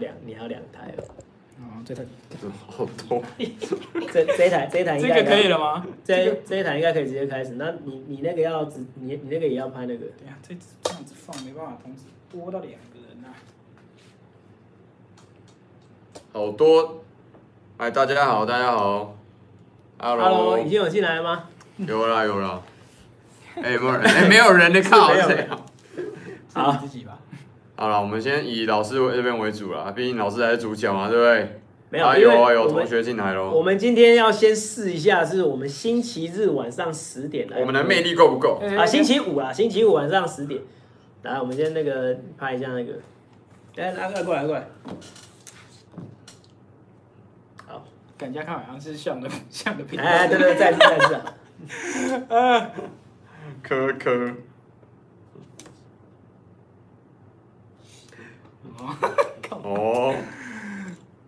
两，你还有两台哦。哦，这台好多。这这一台这一台应该这个可以了吗？这这一台应该可以直接开始。那你你那个要直，你你那个也要拍那个。对呀，这这样子放没办法同时播到两个人啊。好多。哎，大家好，大家好。Hello。Hello，已经有进来了吗？有啦有啦。哎，有没有人？哎，没有人的靠谁？好，自己吧。好了，我们先以老师这边为主啦，毕竟老师还是主角嘛，对不对？没有，啊、有啊有同学进来喽。我们今天要先试一下，是我们星期日晚上十点来。我们的魅力够不够？啊，星期五啊，星期五晚上十点。来，我们先那个拍一下那个。来，拿过来，过来，过来。好，感觉看好像是像的像的片。哎，对对，再次再次啊。啊。科 科。哦，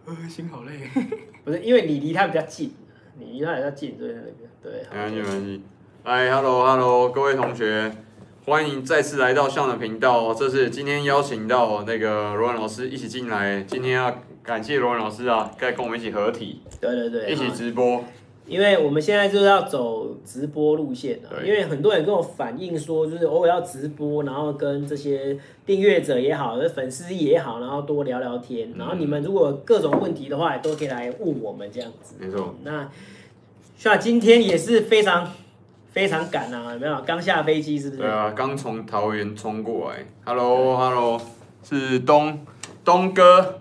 呃，心好累。不是，因为你离他比较近，你离他比较近，所以那个对。没关系，没关系。哎，Hello，Hello，各位同学，欢迎再次来到向的频道。这是今天邀请到那个罗文老师一起进来，今天要感谢罗文老师啊，该跟我们一起合体。对对对。一起直播。因为我们现在就是要走直播路线啊，因为很多人跟我反映说，就是偶尔要直播，然后跟这些订阅者也好，粉丝也好，然后多聊聊天，然后你们如果各种问题的话，也都可以来问我们这样子。没错。那像今天也是非常非常赶啊，有没有？刚下飞机是不是？对啊，刚从桃园冲过来。Hello，Hello，是东东哥。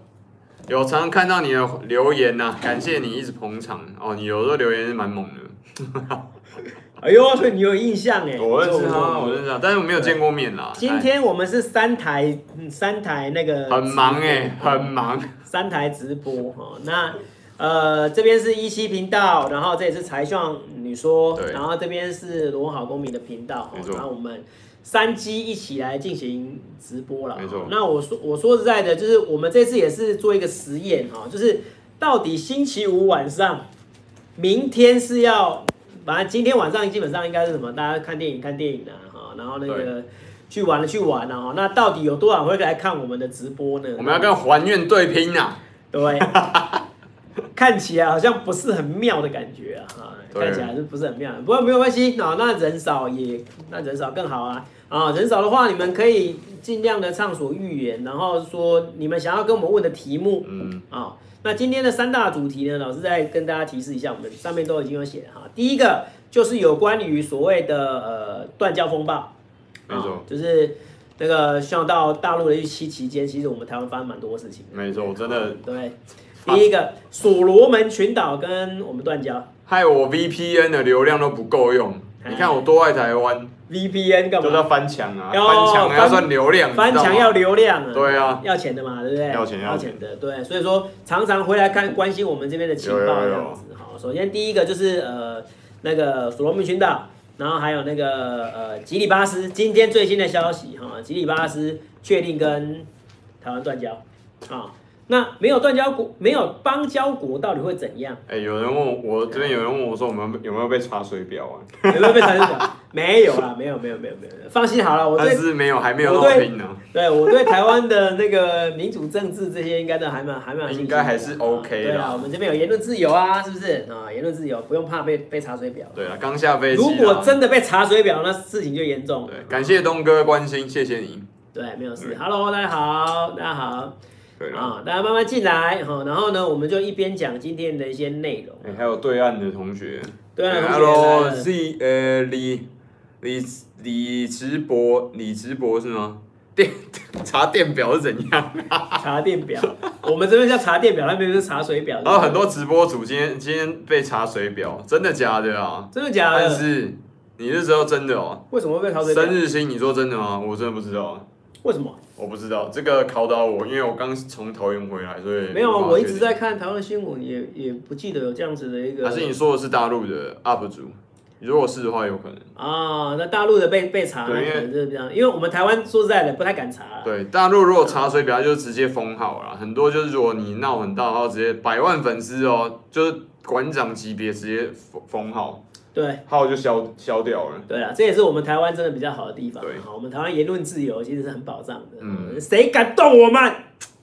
有常常看到你的留言呐、啊，感谢你一直捧场哦。你有时候留言是蛮猛的，哎呦，所以你有印象哎？我认识他，我认识他，但是我没有见过面啦。今天我们是三台，三台那个很忙哎，很忙，三台直播哈。那呃，这边是一期频道，然后这也是财讯你说，然后这边是罗文好公民的频道，然后我们。三机一起来进行直播了，没错。那我说我说实在的，就是我们这次也是做一个实验哈，就是到底星期五晚上，明天是要，反正今天晚上基本上应该是什么？大家看电影看电影啊，哈，然后那个去玩了去玩了哈。那到底有多少人会来看我们的直播呢？我们要跟还愿对拼啊！对，看起来好像不是很妙的感觉啊，哈。看起来是不是很妙？不过没有关系啊，那人少也那人少更好啊啊！人少的话，你们可以尽量的畅所欲言，然后说你们想要跟我们问的题目，嗯啊。那今天的三大主题呢，老师再跟大家提示一下，我们上面都已经有写哈。第一个就是有关于所谓的呃断交风暴，没错，就是那个像到大陆的预期期间，其实我们台湾发生蛮多事情。没错，真的对。第一个所罗门群岛跟我们断交。害我 VPN 的流量都不够用，你看我多爱台湾，VPN 干嘛？都要翻墙啊，翻墙要算流量，翻墙要流量啊，对啊，要钱的嘛，对不对？要钱要钱的，对，所以说常常回来看关心我们这边的情报这样子。好，首先第一个就是呃那个所罗门群岛，然后还有那个呃吉里巴斯，今天最新的消息哈，吉里巴斯确定跟台湾断交啊。那没有断交国，没有邦交国，到底会怎样？哎、欸，有人问我，这边有人问我说，我们有没有被查水表啊？有没有被查水表？没有啦，没有，没有，没有，没有。放心好了，我对是没有，还没有那么拼呢。对，我对台湾的那个民主政治这些，应该都还蛮还蛮 应该还是 OK 的。对啊，我们这边有言论自由啊，是不是啊？言论自由，不用怕被被查水表。对啊，刚下飞机。如果真的被查水表，那事情就严重。对，感谢东哥关心，谢谢你。对，没有事。Hello，大家好，大家好。啊，大家慢慢进来哈，然后呢，我们就一边讲今天的一些内容。还有对岸的同学，对岸同学，Hello Z，呃，李李李直博，李直博是吗？电查电表是怎样？查电表，我们这边叫查电表，那边是查水表。然后很多直播主今天今天被查水表，真的假的啊？真的假的？但是你是知道真的哦？为什么会被查水表？生日星，你说真的吗？我真的不知道。为什么？我不知道这个考倒我，因为我刚从桃园回来，所以没有啊。我一直在看台湾的新闻，也也不记得有这样子的一个。还是你说的是大陆的 UP 主？如果是的话，有可能啊。那大陆的被被查，对，因为就是这样。因为我们台湾说实在的，不太敢查。对，大陆如果查水表，就直接封号了。很多就是如果你闹很大，然后直接百万粉丝哦，就是馆长级别，直接封封号。对，号就消消掉了。对啊，这也是我们台湾真的比较好的地方。对，我们台湾言论自由其实是很保障的。嗯，谁敢动我们？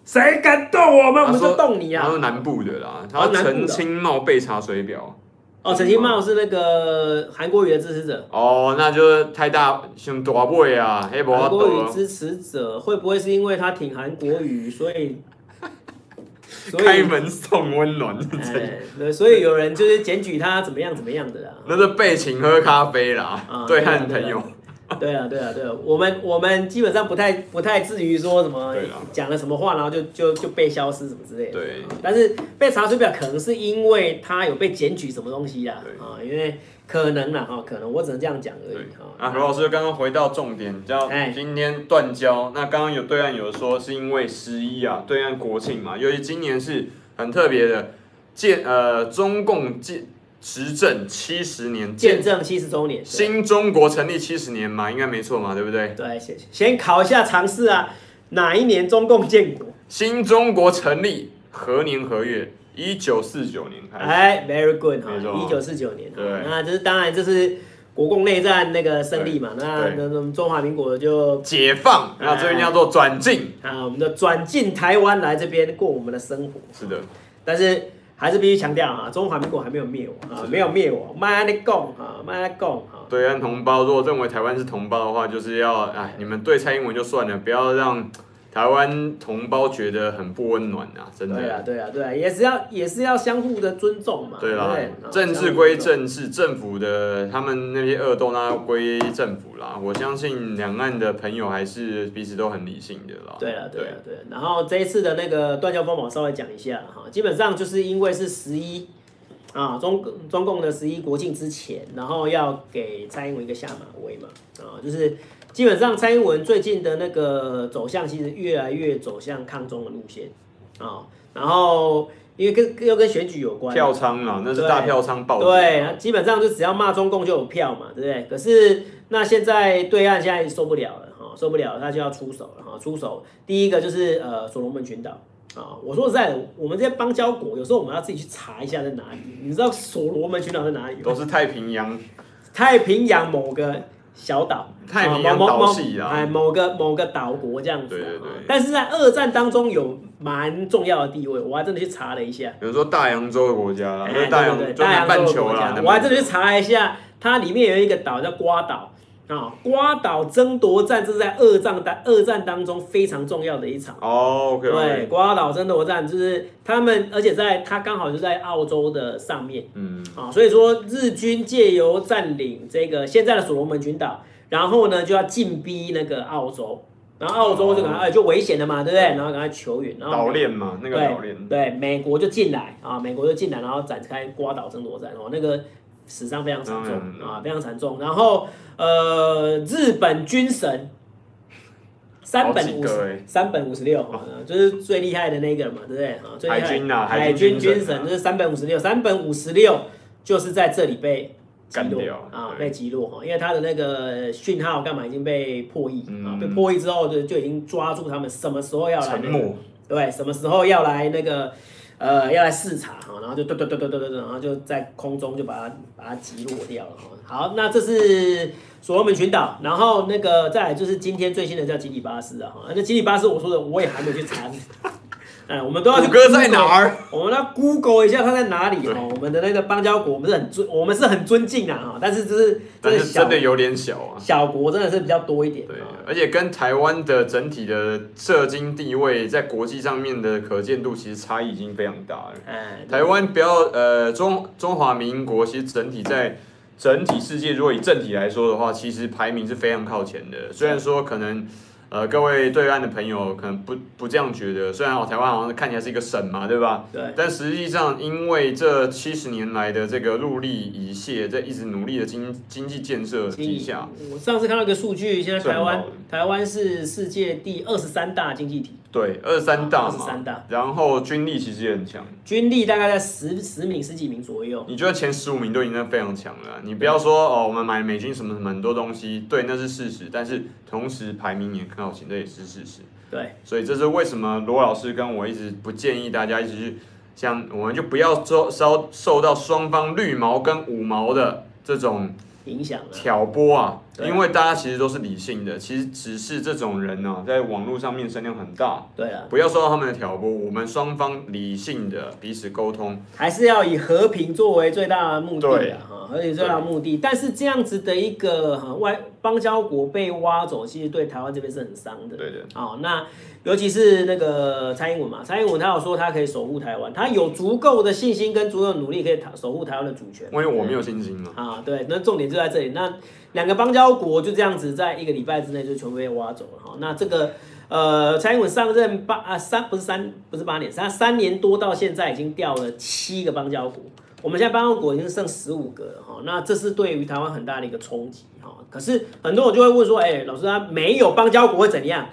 谁敢动我们，我们就动你啊！他说南部的啦，他说陈清茂被查水表。哦，陈清茂是那个韩国瑜的支持者。哦，那就是太大像大背啊，黑韩国瑜支持者会不会是因为他挺韩国瑜，所以？开门送温暖，哎，对，所以有人就是检举他怎么样怎么样的啦。那是被请喝咖啡啦，啊、对汉朋友。对啊，对啊，对啊，我们我们基本上不太不太至于说什么讲了什么话，然后就就就被消失什么之类的。对。但是被查水表可能是因为他有被检举什么东西啦，啊，因为。可能啦，哈，可能我只能这样讲而已哈。啊，罗老师刚刚回到重点，叫今天断交。那刚刚有对岸有说是因为十一啊，对岸国庆嘛，尤其今年是很特别的，建呃中共建执政七十年，建政七十周年，新中国成立七十年嘛，应该没错嘛，对不对？对，先先考一下常识啊，哪一年中共建国？新中国成立何年何月？一九四九年开始，哎，very good 哈，一九四九年，对，那这是当然，这是国共内战那个胜利嘛，那那那中华民国就解放，那这边叫做转进。啊，我们的转进台湾来这边过我们的生活，是的，但是还是必须强调啊，中华民国还没有灭亡啊，没有灭亡，慢点讲啊，慢点讲啊。对岸同胞如果认为台湾是同胞的话，就是要哎，你们对蔡英文就算了，不要让。台湾同胞觉得很不温暖啊，真的。对啊，对啊，对啊，也是要也是要相互的尊重嘛。对啦，政治归政治，政府的他们那些恶斗那归政府啦。我相信两岸的朋友还是彼此都很理性的啦。对啊，对啊，对。然后这一次的那个断交风暴，稍微讲一下哈，基本上就是因为是十一啊，中中共的十一国庆之前，然后要给蔡英文一个下马威嘛，啊，就是。基本上，蔡英文最近的那个走向，其实越来越走向抗中的路线啊。然后，因为跟又跟选举有关，票仓嘛，那是大票仓爆。对，基本上就只要骂中共就有票嘛，对不对？可是那现在对岸现在受不了了哈，受不了，他就要出手了哈。出手，第一个就是呃，所罗门群岛啊。我说实在的，我们这些邦交国，有时候我们要自己去查一下在哪里。你知道所罗门群岛在哪里？都是太平洋，太平洋某个。小岛，太平洋岛系啊，哎，某个某个岛国这样子，对对对。但是在二战当中有蛮重要的地位，我还真的去查了一下。比如说大洋洲的国家啦，大洋大洋洲的国家，我还真的去查了一下，它里面有一个岛叫瓜岛啊，瓜岛争夺战这是在二战当二战当中非常重要的一场。哦，对，瓜岛争夺战就是他们，而且在它刚好就在澳洲的上面，嗯。啊，所以说日军借由占领这个现在的所罗门群岛，然后呢就要进逼那个澳洲，然后澳洲就赶快、哦、就危险了嘛，对不对？然后赶快求援，然后岛链嘛，那个岛链，对，美国就进来啊，美国就进来，然后展开瓜岛争夺战哦，那个死伤非常惨重啊，非常惨重。然后呃，日本军神。三本五十，三本五十六，就是最厉害的那个嘛，对不对？啊，最厉害海军啊，海军军神就是三本五十六，三本五十六就是在这里被击落啊，被击落哈，因为他的那个讯号干嘛已经被破译啊，被破译之后就就已经抓住他们什么时候要来，对，什么时候要来那个呃要来视察哈，然后就对对对对对对，然后就在空中就把它把它击落掉了哈。好，那这是。所罗门群岛，然后那个再来就是今天最新的叫吉里巴斯啊，那吉里巴斯我说的我也还没去查，哎，我们都要去。哥在哪儿？我们要 Google 一下它在哪里哦。我们的那个邦交国，我们是很尊，我们是很尊敬的哈，但是就是真的有点小啊，小国真的是比较多一点。对，而且跟台湾的整体的社经地位在国际上面的可见度，其实差异已经非常大了。哎，台湾不要呃中中华民国，其实整体在。整体世界，如果以政体来说的话，其实排名是非常靠前的。虽然说可能，呃，各位对岸的朋友可能不不这样觉得。虽然哦，台湾好像看起来是一个省嘛，对吧？对。但实际上，因为这七十年来的这个陆力以卸，在一直努力的经经济建设之下，我上次看到一个数据，现在台湾台湾是世界第二十三大经济体。对，二三大嘛，二三大，然后军力其实也很强，军力大概在十十名、十几名左右。你觉得前十五名都已经非常强了，你不要说哦，我们买美军什么什么很多东西，对，那是事实，但是同时排名也很靠前，这也是事实。对，所以这是为什么罗老师跟我一直不建议大家一直去，像我们就不要受受受到双方绿毛跟五毛的这种影响了。挑拨啊，因为大家其实都是理性的，其实只是这种人呢、啊，在网络上面声量很大，对啊，不要受到他们的挑拨，我们双方理性的彼此沟通，还是要以和平作为最大的目的对。啊，哈，和平最大的目的。但是这样子的一个哈外邦交国被挖走，其实对台湾这边是很伤的。对的，哦，那尤其是那个蔡英文嘛，蔡英文他有说他可以守护台湾，他有足够的信心跟足够的努力可以守护台湾的主权。因为我没有信心嘛。啊，对，那重点就在这里。那两个邦交国就这样子，在一个礼拜之内就全部被挖走了哈。那这个呃，蔡英文上任八啊三不是三不是八年，他三年多到现在已经掉了七个邦交国，我们现在邦交国已经剩十五个了哈。那这是对于台湾很大的一个冲击哈。可是很多人就会问说，哎、欸，老师他没有邦交国会怎样？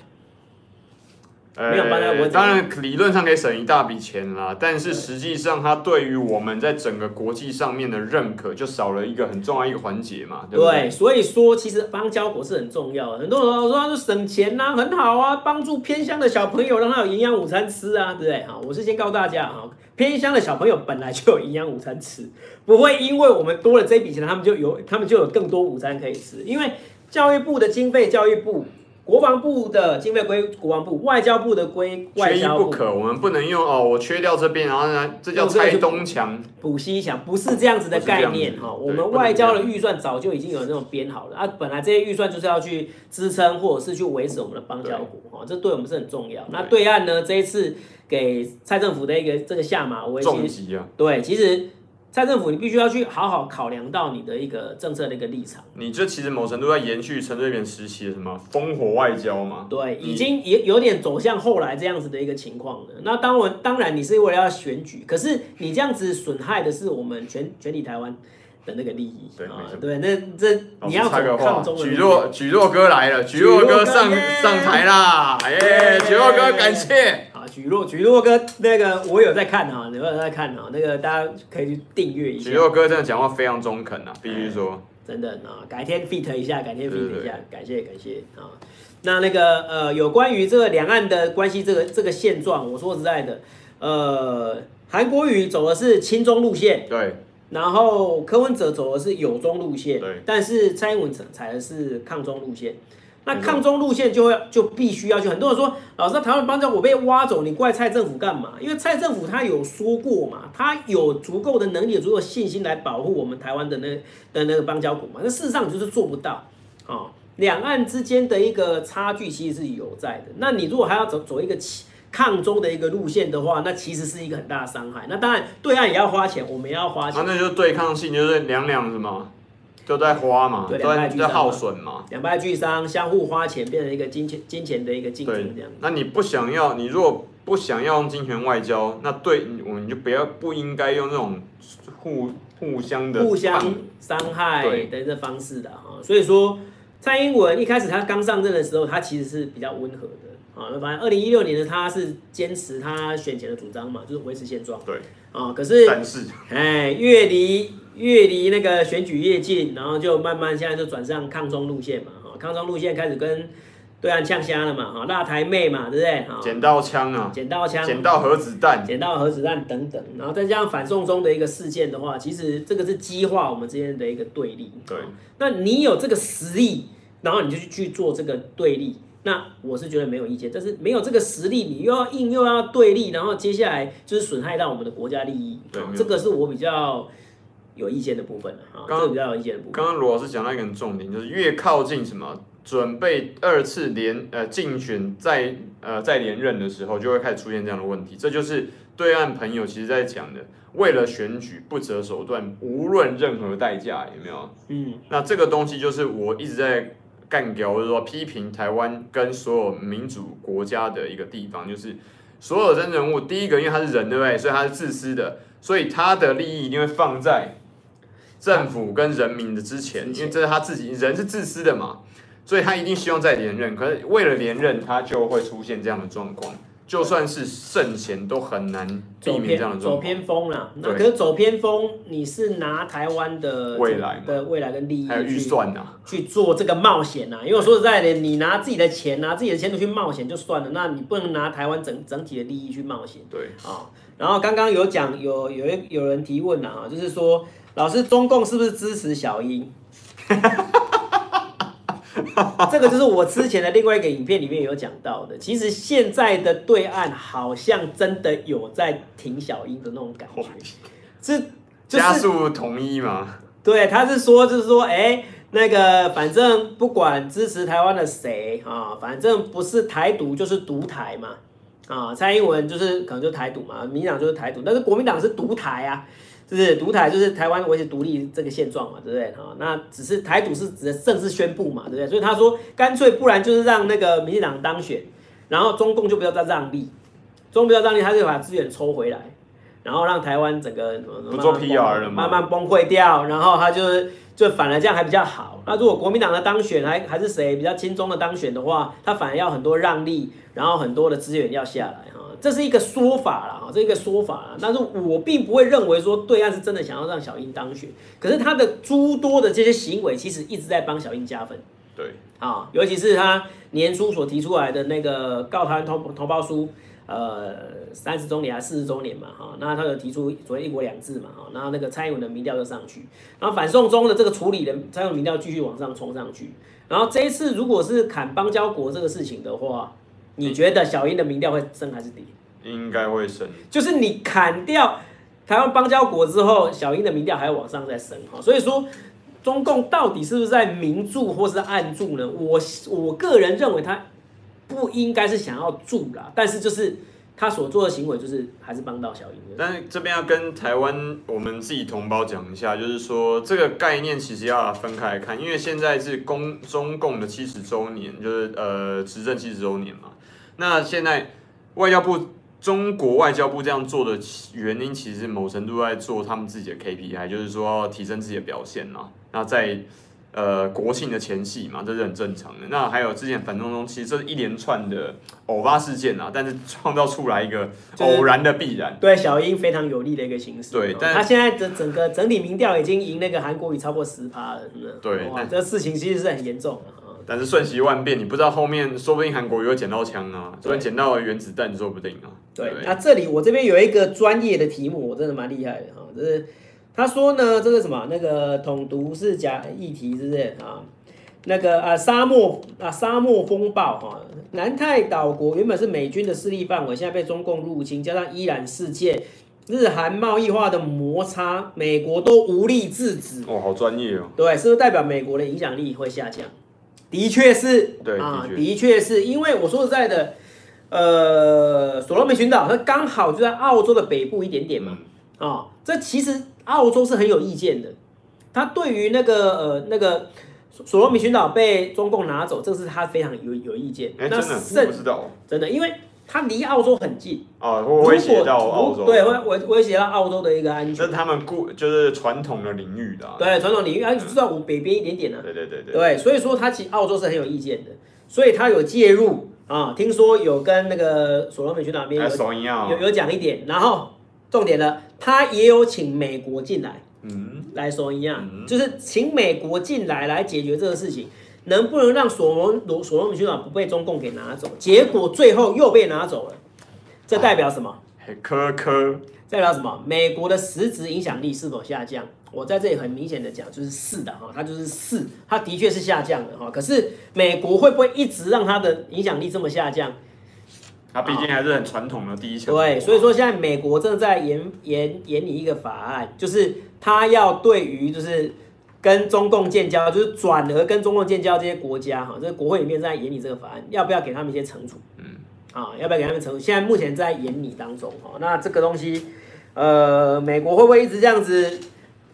没有邦交国呃，当然理论上可以省一大笔钱啦，但是实际上它对于我们在整个国际上面的认可就少了一个很重要一个环节嘛，对不对？对，所以说其实邦交国是很重要的。很多人说他就省钱呐、啊，很好啊，帮助偏乡的小朋友让他有营养午餐吃啊，对不对？好，我是先告诉大家哈，偏乡的小朋友本来就有营养午餐吃，不会因为我们多了这笔钱，他们就有他们就有更多午餐可以吃，因为教育部的经费，教育部。国防部的经费归国防部，外交部的归外交部。缺一不可，我们不能用哦，我缺掉这边，然后呢，这叫拆东墙补西墙，不是这样子的概念哈。我们外交的预算早就已经有那种编好了啊，本来这些预算就是要去支撑或者是去维持我们的邦交国哈，这对我们是很重要。那对岸呢，这一次给蔡政府的一个这个下马威，重击啊，对，其实。蔡政府，你必须要去好好考量到你的一个政策的一个立场。你这其实某程度在延续陈水扁时期的什么烽火外交嘛？对，已经也有点走向后来这样子的一个情况了。那当然，当然你是为了要选举，可是你这样子损害的是我们全全体台湾的那个利益。对，啊、对，那这你要插个话，举若举若哥来了，举若哥上上台啦！哎，举若哥感谢。许诺许诺哥，那个我有在看啊，你有在看啊，那个大家可以去订阅一下。许诺哥真的讲话非常中肯啊，必须说，真的啊，改天 fit 一下，改天 fit 一下，感谢感谢啊。那那个呃，有关于这个两岸的关系，这个这个现状，我说实在的，呃，韩国瑜走的是亲中路线，对，然后柯文哲走的是友中路线，对，但是蔡英文踩的是抗中路线。那抗中路线就会就必须要去。很多人说，老师，台湾邦交我被挖走，你怪蔡政府干嘛？因为蔡政府他有说过嘛，他有足够的能力、有足够的信心来保护我们台湾的那的那个邦交国嘛。那事实上你就是做不到啊。两岸之间的一个差距其实是有在的。那你如果还要走走一个抗中的一个路线的话，那其实是一个很大的伤害。那当然，对岸也要花钱，我们也要花钱。啊、那就是对抗性，就是两两什么？都在花嘛，对，都在在耗损嘛，两败俱伤，相互花钱，变成一个金钱金钱的一个竞争这样。那你不想要，你如果不想要用金钱外交，那对我们就不要不应该用这种互互相的互相伤害的这方式的哈。所以说，蔡英文一开始他刚上任的时候，他其实是比较温和的啊。那反正二零一六年的他是坚持他选前的主张嘛，就是维持现状。对啊，可是但是哎，越离。越离那个选举越近，然后就慢慢现在就转上抗中路线嘛，哈，抗中路线开始跟对岸呛虾了嘛，哈，辣台妹嘛，对不对？哈，捡到枪啊，捡到枪，捡到核子弹，捡到核子弹等等，然后再加上反送中的一个事件的话，其实这个是激化我们之间的一个对立。对，那你有这个实力，然后你就去去做这个对立，那我是觉得没有意见。但是没有这个实力，你又要硬又要对立，然后接下来就是损害到我们的国家利益。对，这个是我比较。有意见的部分了啊，刚刚比较有意见的部分。刚刚罗老师讲到一个很重点，就是越靠近什么准备二次连呃竞选再呃再连任的时候，就会开始出现这样的问题。这就是对岸朋友其实在讲的，为了选举不择手段，无论任何代价，有没有？嗯，那这个东西就是我一直在干掉，或者说批评台湾跟所有民主国家的一个地方，就是所有真人物，第一个因为他是人，对不对？所以他是自私的，所以他的利益一定会放在。政府跟人民的之前，因为这是他自己，人是自私的嘛，所以他一定希望再连任。可是为了连任，他就会出现这样的状况。就算是圣贤，都很难避免这样的状况。走偏锋啦，那可是走偏锋，你是拿台湾的未来的未来跟利益，还有预算呐，去做这个冒险呐。因为我说实在的，你拿自己的钱，拿自己的钱都去冒险就算了，那你不能拿台湾整整体的利益去冒险。对啊，然后刚刚有讲，有有有人提问啊，就是说。老师，中共是不是支持小英？这个就是我之前的另外一个影片里面有讲到的。其实现在的对岸好像真的有在挺小英的那种感觉，是、就是、加速统一嘛？对，他是说就是说，哎，那个反正不管支持台湾的谁啊，反正不是台独就是独台嘛。啊，蔡英文就是可能就台独嘛，民进党就是台独，但是国民党是独台啊。就是独台，就是台湾维持独立这个现状嘛，对不对？哈，那只是台独是指的正式宣布嘛，对不对？所以他说，干脆不然就是让那个民进党当选，然后中共就不要再让利，中共不要让利，他就把资源抽回来，然后让台湾整个不做 PR 了嘛慢慢崩溃掉，然后他就是就反而这样还比较好。那如果国民党的当选还还是谁比较轻松的当选的话，他反而要很多让利，然后很多的资源要下来哈。这是一个说法啦，哈，这是一个说法啦。但是我并不会认为说对岸是真的想要让小英当选，可是他的诸多的这些行为，其实一直在帮小英加分。对，啊，尤其是他年初所提出来的那个告台湾同同胞书，呃，三十周年还是四十周年嘛，哈，那他有提出所谓一国两制嘛，哈，然后那个蔡英文的民调就上去，然后反送中的这个处理的蔡英文民调继续往上冲上去，然后这一次如果是砍邦交国这个事情的话。你觉得小英的民调会升还是低？应该会升。就是你砍掉台湾邦交国之后，小英的民调还要往上再升哈。所以说，中共到底是不是在明助或是暗助呢？我我个人认为他不应该是想要助啦，但是就是他所做的行为就是还是帮到小英。但是这边要跟台湾我们自己同胞讲一下，就是说这个概念其实要分开来看，因为现在是公中共的七十周年，就是呃执政七十周年嘛。那现在外交部中国外交部这样做的原因，其实某程度在做他们自己的 KPI，就是说要提升自己的表现嘛。那在呃国庆的前夕嘛，这是很正常的。那还有之前反中中，其实这是一连串的偶发事件啊，但是创造出来一个偶然的必然，对小英非常有利的一个形式。对，但他现在的整个整体民调已经赢那个韩国瑜超过十趴了，是不是？对，这个事情其实是很严重的。但是瞬息万变，你不知道后面说不定韩国又捡到枪啊，说不定捡到原子弹说不定啊。对，那这里我这边有一个专业的题目，我真的蛮厉害的哈，就是他说呢，这个什么那个统独是假议题，是不是啊？那个啊沙漠啊沙漠风暴哈，南太岛国原本是美军的势力范围，现在被中共入侵，加上伊朗事件，日韩贸易化的摩擦，美国都无力制止。哦，好专业哦。对，是不是代表美国的影响力会下降？的确是，对啊，的确是因为我说实在的，呃，所罗门群岛它刚好就在澳洲的北部一点点嘛，啊、这其实澳洲是很有意见的，他对于那个呃那个所罗门群岛被中共拿走，这是他非常有有意见。那甚，真的，不知道，真的，因为。它离澳洲很近啊，会威胁到澳洲。对，会威威胁到澳洲的一个安全。这是他们固就是传统的领域的、啊。对，传统领域，啊，你知道我北边一点点呢、啊。对对对对。对，所以说他其实澳洲是很有意见的，所以他有介入啊，听说有跟那个所罗门群岛那边有有讲一点，然后重点了，他也有请美国进来，嗯，来说一样，嗯、就是请美国进来来解决这个事情。能不能让所罗罗所罗门群岛不被中共给拿走？结果最后又被拿走了，这代表什么？科科代表什么？美国的实质影响力是否下降？我在这里很明显的讲，就是是的哈，它就是是，它的确是下降的哈。可是美国会不会一直让它的影响力这么下降？它毕竟还是很传统的第一强。对，所以说现在美国正在研研研拟一个法案，就是它要对于就是。跟中共建交，就是转而跟中共建交这些国家哈，这个国会里面在研拟这个法案，要不要给他们一些惩处？嗯，啊，要不要给他们惩处？现在目前在研拟当中哈。那这个东西，呃，美国会不会一直这样子，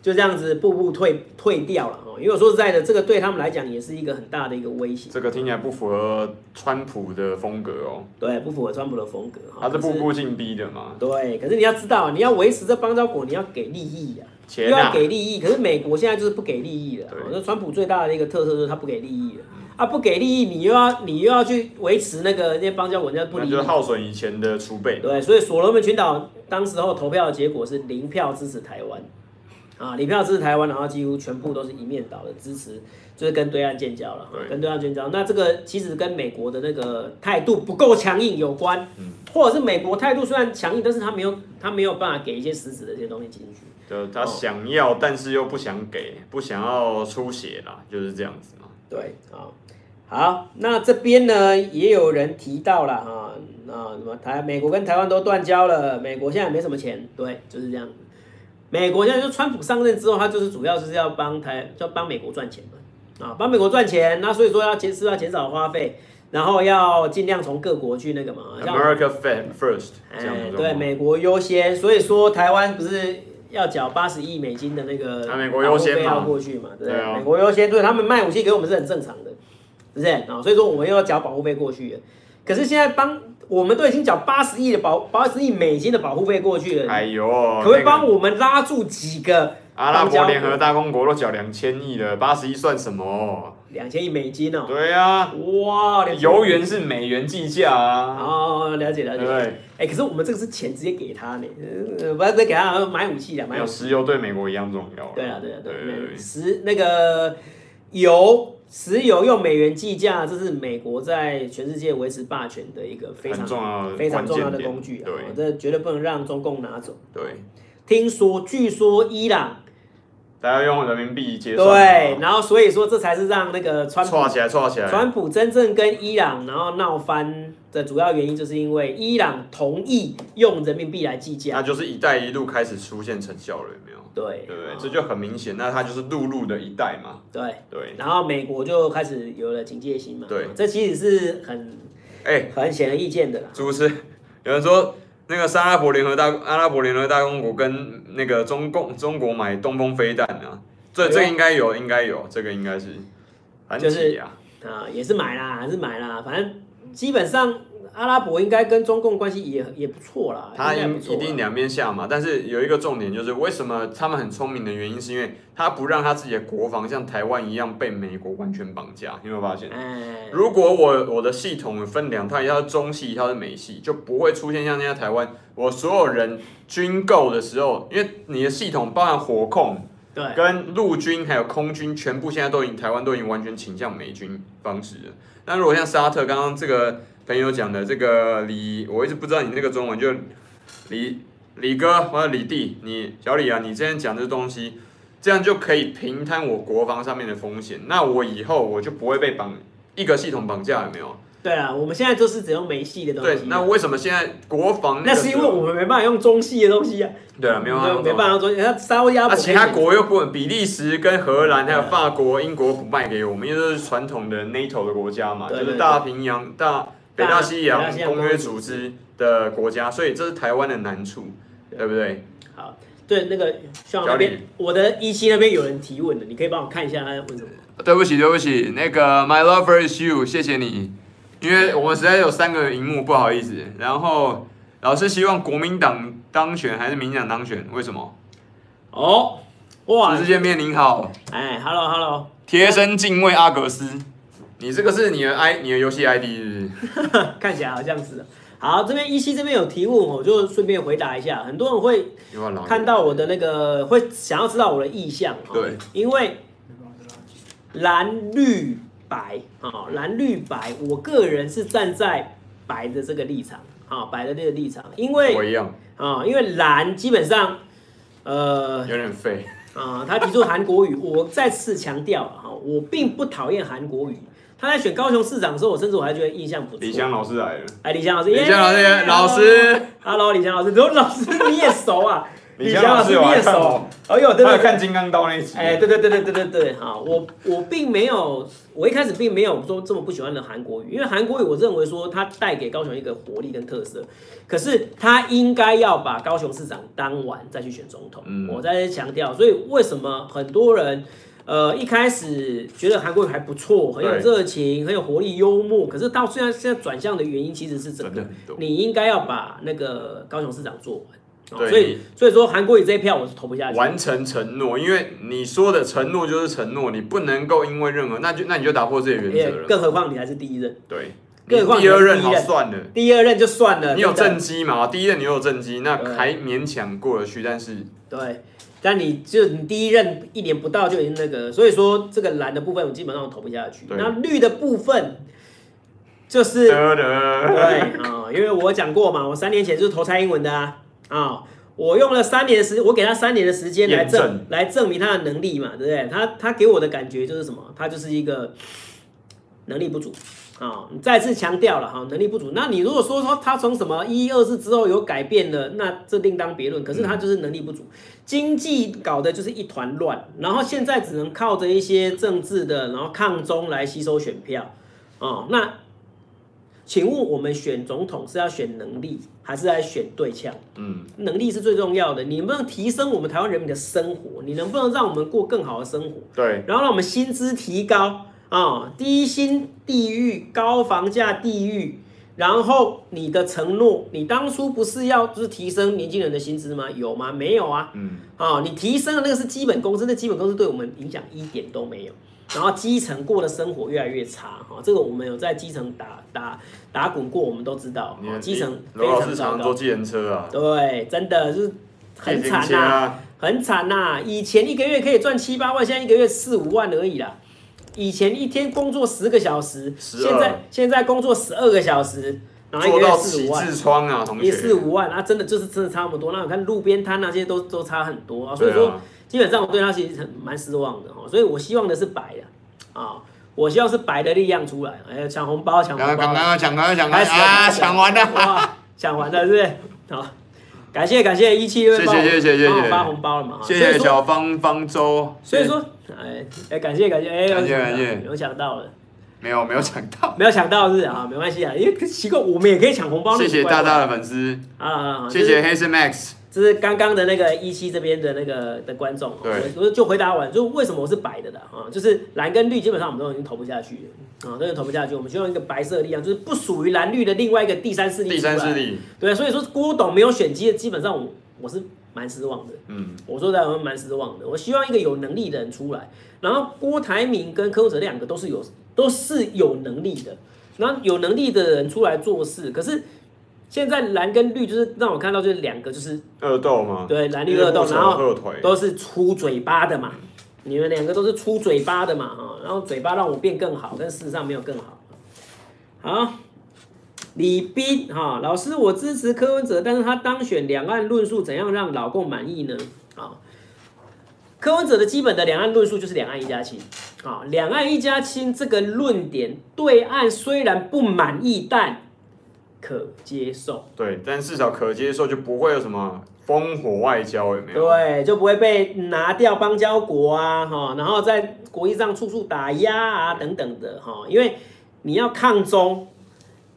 就这样子步步退退掉了哈？因为我说实在的，这个对他们来讲也是一个很大的一个威胁。这个听起来不符合川普的风格哦。对，不符合川普的风格。他是步步进逼的嘛？对，可是你要知道，你要维持这邦交国，你要给利益呀。又要给利益，可是美国现在就是不给利益了。那川普最大的一个特色就是他不给利益了。啊，不给利益，你又要你又要去维持那个那些邦交国家不利益，那就是耗损以前的储备。对，所以所罗门群岛当时候投票的结果是零票支持台湾。啊，零票支持台湾，然后几乎全部都是一面倒的支持，就是跟对岸建交了，对跟对岸建交。那这个其实跟美国的那个态度不够强硬有关，嗯或者是美国态度虽然强硬，但是他没有他没有办法给一些实质的这些东西进去。就他想要，但是又不想给，不想要出血啦，就是这样子嘛。对，啊，好，那这边呢也有人提到了哈，啊，什么台美国跟台湾都断交了，美国现在没什么钱，对，就是这样。美国现在就川普上任之后，他就是主要就是要帮台，要帮美国赚钱嘛，啊，帮美国赚钱，那所以说要减是要减少花费，然后要尽量从各国去那个嘛，America first，哎，对，美国优先，所以说台湾不是要缴八十亿美金的那个，啊，美国优先要过去嘛，对，对啊，美国优先，对他们卖武器给我们是很正常的，是不是啊？所以说我们又要缴保护费过去了，可是现在帮。我们都已经缴八十亿的保八十亿美金的保护费过去了，哎呦，可不可以帮我们拉住几个？阿拉伯联合大公国都缴两千亿了，八十亿算什么？两千亿美金哦。对啊，哇，油元是美元计价啊。哦，了解了解。对。哎，可是我们这个是钱直接给他呢，不要再给他买武器了，买。有石油对美国一样重要。对啊对啊对对。石那个油。石油用美元计价，这是美国在全世界维持霸权的一个非常重要、非常重要的工具啊！这绝对不能让中共拿走。对，听说、据说伊朗，大家用人民币结算。对，然后所以说这才是让那个川普起来、起来。川普真正跟伊朗然后闹翻的主要原因，就是因为伊朗同意用人民币来计价。那就是“一带一路”开始出现成效了，有没有？对，对不对？这就很明显，那它就是陆路的一带嘛。对对，然后美国就开始有了警戒心嘛。对，这其实是很哎很显而易见的啦。主持有人说，那个阿拉伯联合大阿拉伯联合大公国跟那个中共中国买东风飞弹啊，这这个应该有，应该有，这个应该是很就是啊，啊也是买啦，还是买啦，反正基本上。阿拉伯应该跟中共关系也也不错啦，他一定两边下嘛。但是有一个重点就是，为什么他们很聪明的原因，是因为他不让他自己的国防像台湾一样被美国完全绑架。你有没有发现？如果我我的系统分两套，一套是中系，一套是美系，就不会出现像现在台湾，我所有人军购的时候，因为你的系统包含火控，对，跟陆军还有空军，全部现在都已经台湾都已经完全倾向美军方式了。那如果像沙特刚刚这个。朋友讲的这个李，我一直不知道你那个中文，就李李哥或者李弟，你小李啊，你之前讲这东西，这样就可以平摊我国防上面的风险，那我以后我就不会被绑一个系统绑架，有没有？对啊，我们现在就是只用美系的东西。对，那为什么现在国防那？那是因为我们没办法用中系的东西啊。对啊，没有办法，没办法用中。那其他国又不，比利时跟荷兰还有法国、英国不卖给我们，因为都是传统的 NATO 的国家嘛，就是大平洋大。北大西洋公约组织的国家，所以这是台湾的难处，对不对？好，对那个像那边，我的一期那边有人提问的，你可以帮我看一下他问什么？对不起，对不起，那个 My lover is you，谢谢你，因为我们实在有三个荧幕，不好意思。然后老师希望国民党当选还是民进党当选？为什么？哦，哇，直见面您好，哎，Hello Hello，贴身敬畏阿格斯。你这个是你的 i 你的游戏 ID 是不是？看起来好像是。好，这边一期这边有提问，我就顺便回答一下。很多人会看到我的那个，会想要知道我的意向。对，因为蓝绿白啊，蓝绿白，我个人是站在白的这个立场啊，白的这个立场。因为我一样啊，因为蓝基本上呃有点废啊，他提出韩国语，我再次强调哈，我并不讨厌韩国瑜。他在选高雄市长的时候，我甚至我还觉得印象不错。李湘老师来了，哎，李湘老师，李湘老师，老师，Hello，李湘老师，罗老师你也熟啊？李湘老师你也熟？哎呦，对对，看金刚刀那一集。哎，对对对对对对对，好，我我并没有，我一开始并没有说这么不喜欢的韩国瑜，因为韩国瑜我认为说他带给高雄一个活力跟特色，可是他应该要把高雄市长当完再去选总统。嗯，我在强调，所以为什么很多人？呃，一开始觉得韩国瑜还不错，很有热情，很有活力，幽默。可是到现在现在转向的原因，其实是这个，你应该要把那个高雄市长做完。对，所以所以说韩国瑜这一票我是投不下去。完成承诺，因为你说的承诺就是承诺，你不能够因为任何，那就那你就打破这些原则了。更何况你还是第一任。对，更何况第二任好算了，第二任就算了，你有真的正机嘛？第一任你有正机，那对还勉强过得去，但是对，但你就你第一任一年不到就已经那个，所以说这个蓝的部分我基本上投不下去。那绿的部分就是对得，啊、因为我讲过嘛，我三年前就是投蔡英文的啊啊、我用了三年的时，我给他三年的时间来证来证明他的能力嘛，对不对？他他给我的感觉就是什么？他就是一个能力不足。啊、你再次强调了哈，能力不足。那你如果说说他从什么一一二四之后有改变了，那这另当别论。可是他就是能力不足，经济搞的就是一团乱，然后现在只能靠着一些政治的，然后抗中来吸收选票。哦，那请问我们选总统是要选能力，还是来选对象？嗯，能力是最重要的。你能不能提升我们台湾人民的生活？你能不能让我们过更好的生活？对，然后让我们薪资提高啊、哦，低薪地狱，高房价地狱。然后你的承诺，你当初不是要就是提升年轻人的薪资吗？有吗？没有啊。嗯，啊、哦，你提升的那个是基本工资，那基本工资对我们影响一点都没有。然后基层过的生活越来越差哈、哦，这个我们有在基层打打打滚过，我们都知道。哦、基层非罗老师常糟糕。常坐计程车啊。对，真的就是很惨呐、啊，很惨呐、啊。以前一个月可以赚七八万，现在一个月四五万而已啦。以前一天工作十个小时，现在现在工作十二个小时，然后一个月四五万。痔疮啊，同学。也四五万啊，真的就是真的差不多。那我看路边摊那些都都差很多啊，所以说基本上我对他其实很蛮失望的哈。所以我希望的是白的啊，我希望是白的力量出来。哎，抢红包，抢红包。抢，刚刚抢，啊，抢完了，抢完了，是不是？好。感谢感谢一七六，谢谢谢谢谢谢发红包了嘛？谢谢小方方舟。所以说，哎哎，感谢感谢，哎，感谢感谢，没有抢到了，没有没有抢到，没有抢到是啊，没关系啊，因为奇怪，我们也可以抢红包。谢谢大大的粉丝啊，谢谢黑色 Max，这是刚刚的那个一期这边的那个的观众，对，我就回答完，就为什么我是白的的啊？就是蓝跟绿基本上我们都已经投不下去了啊，都已经投不下去，我们就用一个白色的力量，就是不属于蓝绿的另外一个第三势力。第三势力，对，所以说郭董没有选基，基本上我。我是蛮失望的，嗯，我说实在，我蛮失望的。我希望一个有能力的人出来，然后郭台铭跟柯文哲两个都是有都是有能力的，然后有能力的人出来做事。可是现在蓝跟绿就是让我看到就是两个就是恶斗嘛，对，蓝绿恶斗，然后都是出嘴巴的嘛，你们两个都是出嘴巴的嘛，哈，然后嘴巴让我变更好，但事实上没有更好，好。李斌哈老师，我支持柯文哲，但是他当选，两岸论述怎样让老共满意呢？啊，柯文哲的基本的两岸论述就是两岸一家亲，啊，两岸一家亲这个论点，对岸虽然不满意，但可接受。对，但至少可接受，就不会有什么烽火外交，有没有？对，就不会被拿掉邦交国啊，哈，然后在国际上处处打压啊，等等的哈，因为你要抗中。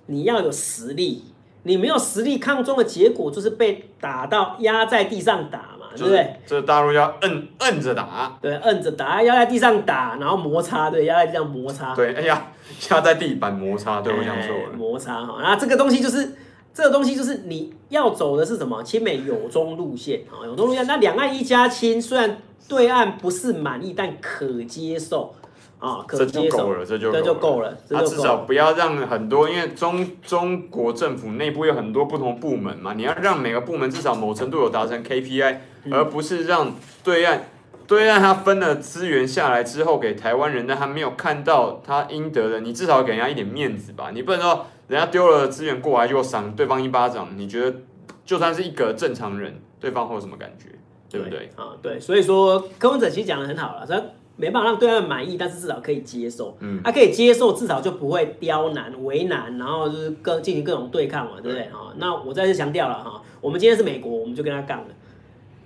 你要有实力，你没有实力抗中的结果就是被打到压在地上打嘛，对不对？这大陆要摁摁着打，对，摁着打，要在地上打，然后摩擦，对，要在地上摩擦，对，哎呀，要在地板摩擦，对，我讲错了摩擦哈，那这个东西就是这个东西就是你要走的是什么？亲美友中路线啊，友中路线。那两岸一家亲，虽然对岸不是满意，但可接受。啊，这就够了，这就这就够了。他至少不要让很多，因为中中国政府内部有很多不同部门嘛，你要让每个部门至少某程度有达成 KPI，而不是让对岸对岸他分了资源下来之后给台湾人，但他没有看到他应得的，你至少给人家一点面子吧，你不能说人家丢了资源过来就赏对方一巴掌，你觉得就算是一个正常人，对方会有什么感觉，对不对？啊，对，所以说柯文哲其实讲的很好了，他。没办法让对岸满意，但是至少可以接受。嗯，他可以接受，至少就不会刁难、为难，然后就是各进行各种对抗嘛，对不对？啊、嗯，那我再次强调了哈，我们今天是美国，我们就跟他杠了。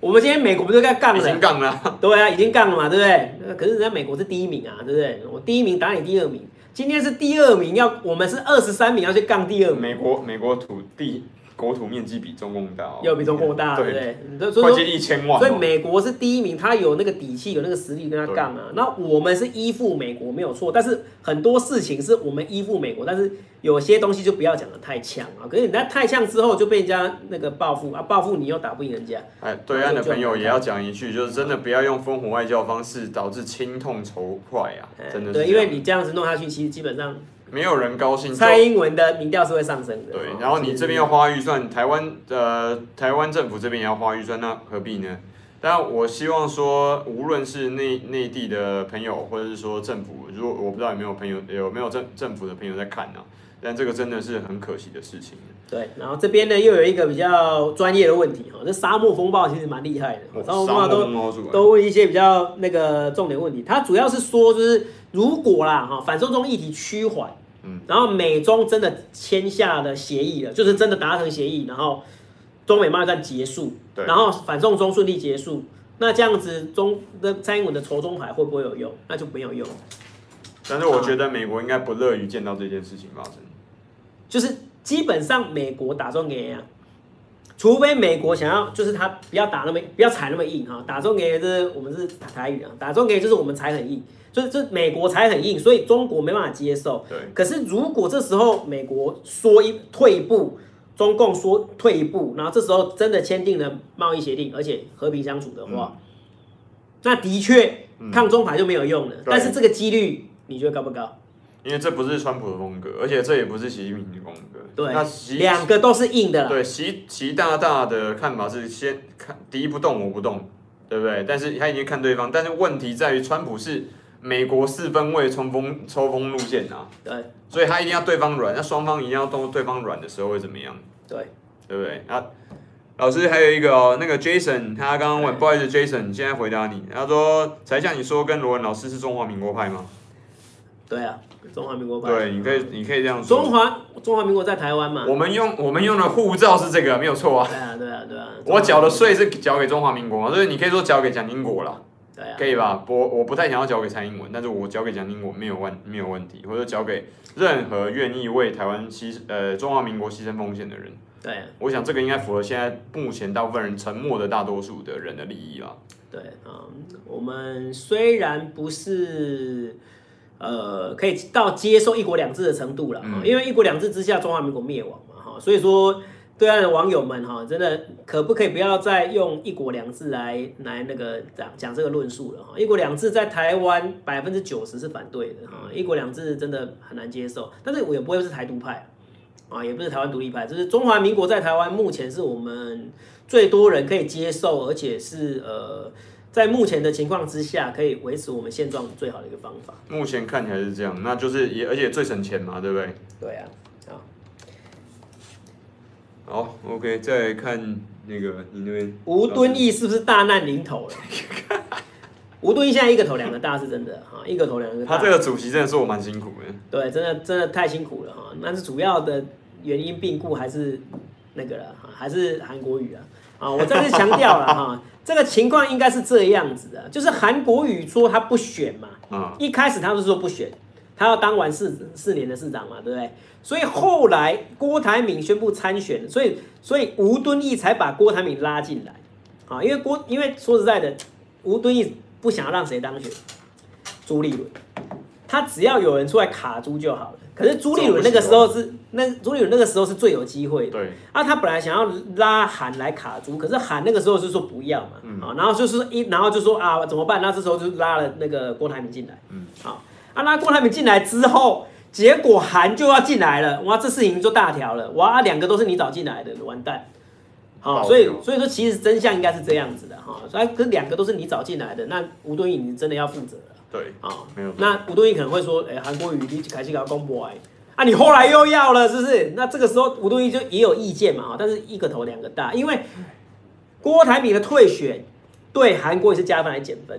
我们今天美国不是在杠了？已经杠了。对啊，已经杠了嘛，对不对？可是人家美国是第一名啊，对不对？我第一名打你第二名，今天是第二名，要我们是二十三名要去杠第二名。美国，美国土地。国土面积比中共大，要比中共大，对不对？快接一千万，所以美国是第一名，他有那个底气，有那个实力跟他杠啊。那我们是依附美国没有错，但是很多事情是我们依附美国，但是有些东西就不要讲的太呛啊。可是你那太呛之后就被人家那个报复啊，报复你又打不赢人家。哎，对岸的朋友也要讲一句，就是真的不要用烽火外交方式导致亲痛仇快啊，真的。对，因为你这样子弄下去，其实基本上。没有人高兴。蔡英文的民调是会上升的。对，然后你这边要花预算，台湾呃台湾政府这边也要花预算，那何必呢？但我希望说，无论是内内地的朋友，或者是说政府，如果我不知道有没有朋友有没有政政府的朋友在看呢、啊？但这个真的是很可惜的事情。对，然后这边呢又有一个比较专业的问题哈，这沙漠风暴其实蛮厉害的，沙漠风暴都都问一些比较那个重点问题。它主要是说，就是如果啦哈，反送中议题趋缓，嗯，然后美中真的签下了协议了，就是真的达成协议，然后。中美贸易战结束，然后反送中顺利结束，那这样子中的蔡英文的仇中牌会不会有用？那就没有用。但是我觉得美国应该不乐于见到这件事情发生。就是基本上美国打中给啊，除非美国想要，就是他不要打那么不要踩那么硬哈，打中给就是我们是台语啊，打中给就是我们踩很硬，就是这美国踩很硬，所以中国没办法接受。对。可是如果这时候美国说一退一步。中共说退一步，然后这时候真的签订了贸易协定，而且和平相处的话，嗯、那的确抗中牌就没有用了。嗯、但是这个几率你觉得高不高？因为这不是川普的风格，而且这也不是习近平的风格。对，那习两个都是硬的。对，习习大大的看法是先看敌不动我不动，对不对？但是他已经看对方，但是问题在于川普是美国四分卫冲锋抽风路线啊。对，所以他一定要对方软，那双方一定要都对方软的时候会怎么样？对，对不对？啊，老师还有一个哦，那个 Jason，他刚刚问，不好意思，Jason，现在回答你，他说才像你说跟罗文老师是中华民国派吗？对啊，中华民国版。对，你可以，你可以这样说。中华中华民国在台湾嘛？我们用我们用的护照是这个，没有错啊。对啊，对啊，对啊。我缴的税是缴给中华民国嘛，所以你可以说缴给蒋经国了。对啊。可以吧？我我不太想要缴给蔡英文，但是我缴给蒋经国没有问没有问题，或者缴给任何愿意为台湾牺呃中华民国牺牲奉献的人。对，我想这个应该符合现在目前大部分人沉默的大多数的人的利益啦。对啊，我们虽然不是呃可以到接受一国两制的程度了，嗯，因为一国两制之下中华民国灭亡嘛，哈，所以说对岸的网友们哈，真的可不可以不要再用一国两制来来那个讲讲这个论述了哈？一国两制在台湾百分之九十是反对的哈，一国两制真的很难接受，但是我也不会是台独派。啊，也不是台湾独立派，就是中华民国在台湾目前是我们最多人可以接受，而且是呃，在目前的情况之下可以维持我们现状最好的一个方法。目前看起来是这样，那就是也而且最省钱嘛，对不对？对啊，好，好，OK，再来看那个你那边吴敦义是不是大难临头了？吴敦义现在一个头两个大是真的哈，一个头两个大。他这个主席真的是我蛮辛苦的。对，真的真的太辛苦了哈，那是主要的。原因病故还是那个了哈，还是韩国语啊啊！我再次强调了哈，这个情况应该是这样子的，就是韩国瑜说他不选嘛，一开始他是说不选，他要当完四四年的市长嘛，对不对？所以后来郭台铭宣布参选，所以所以吴敦义才把郭台铭拉进来啊，因为郭因为说实在的，吴敦义不想要让谁当选，朱立伦，他只要有人出来卡住就好了。可是朱立伦那个时候是那朱立伦那个时候是最有机会的。对。啊，他本来想要拉韩来卡朱，可是韩那个时候是说不要嘛。嗯。啊，然后就是一，然后就说啊怎么办？那这时候就拉了那个郭台铭进来。嗯。好，啊拉郭台铭进来之后，结果韩就要进来了，哇，这事情就大条了，哇，两个都是你找进来的，完蛋。好，所以所以说其实真相应该是这样子的哈，所以这两个都是你找进来的，那吴敦义你真的要负责了。对啊，没有。那吴敦义可能会说：“哎、欸，韩国瑜你开始搞公博哎，啊，你后来又要了，是不是？”那这个时候吴敦义就也有意见嘛，哈。但是一个头两个大，因为郭台铭的退选对韩国瑜是加分还是减分？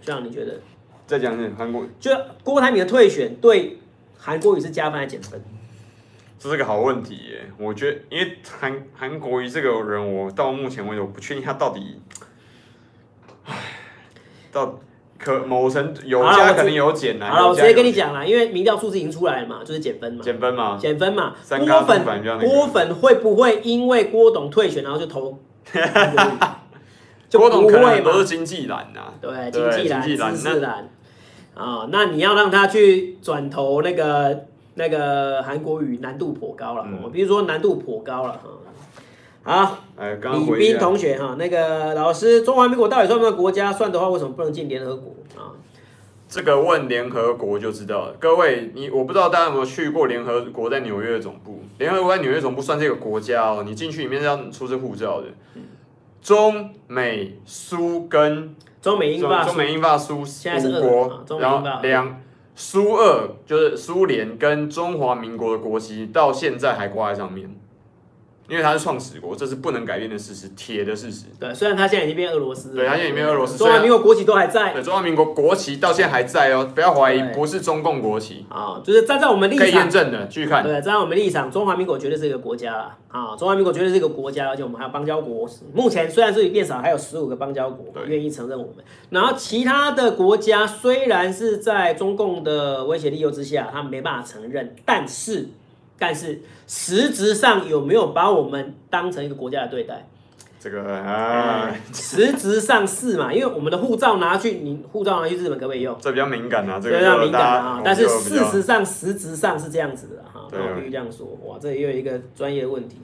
学长你觉得？再讲一遍，韩国就郭台铭的退选对韩国瑜是加分还是减分？这是个好问题耶。我觉得，因为韩韩国瑜这个人，我到目前为止我不确定他到底，唉，到。可某层有加可能有减啊。好了，我直接跟你讲啦，因为民调数字已经出来了嘛，就是减分嘛。减分嘛。减分嘛。郭粉郭粉会不会因为郭董退选然后就投？郭董可能都是经济蓝呐。对，经济蓝、知识蓝。啊，那你要让他去转投那个那个韩国语，难度颇高了。我比如说难度颇高了哈。好，李斌同学哈，那个老师，中华民国到底算不算国家？算的话，为什么不能进联合国啊？这个问联合国就知道了。各位，你我不知道大家有没有去过联合国在纽约的总部？联合国在纽约总部算是一个国家哦，你进去里面是要出示护照的。中美苏跟中美英法中美英法苏五国，然后两苏二就是苏联跟中华民国的国旗到现在还挂在上面。因为它是创始国，这是不能改变的事实，铁的事实。对，虽然它现在已经变俄罗斯了，对，他现在已经变俄罗斯。中华民国国旗都还在。对，中华民国国旗到现在还在哦，不要怀疑，不是中共国旗。啊，就是站在我们立场。可以验证的，继续看。对，站在我们立场，中华民国绝对是一个国家了。啊，中华民国绝对是一个国家，而且我们还有邦交国。目前虽然这里变少，还有十五个邦交国愿意承认我们。然后其他的国家虽然是在中共的威胁利诱之下，他们没办法承认，但是。但是实质上有没有把我们当成一个国家的对待？这个啊，实质上是嘛？因为我们的护照拿去，你护照拿去日本可不可以用？这比较敏感啊，这个比较敏感啊。但是事实上，实质上是这样子的哈。对，我必须这样说。哇，这也有一个专业的问题。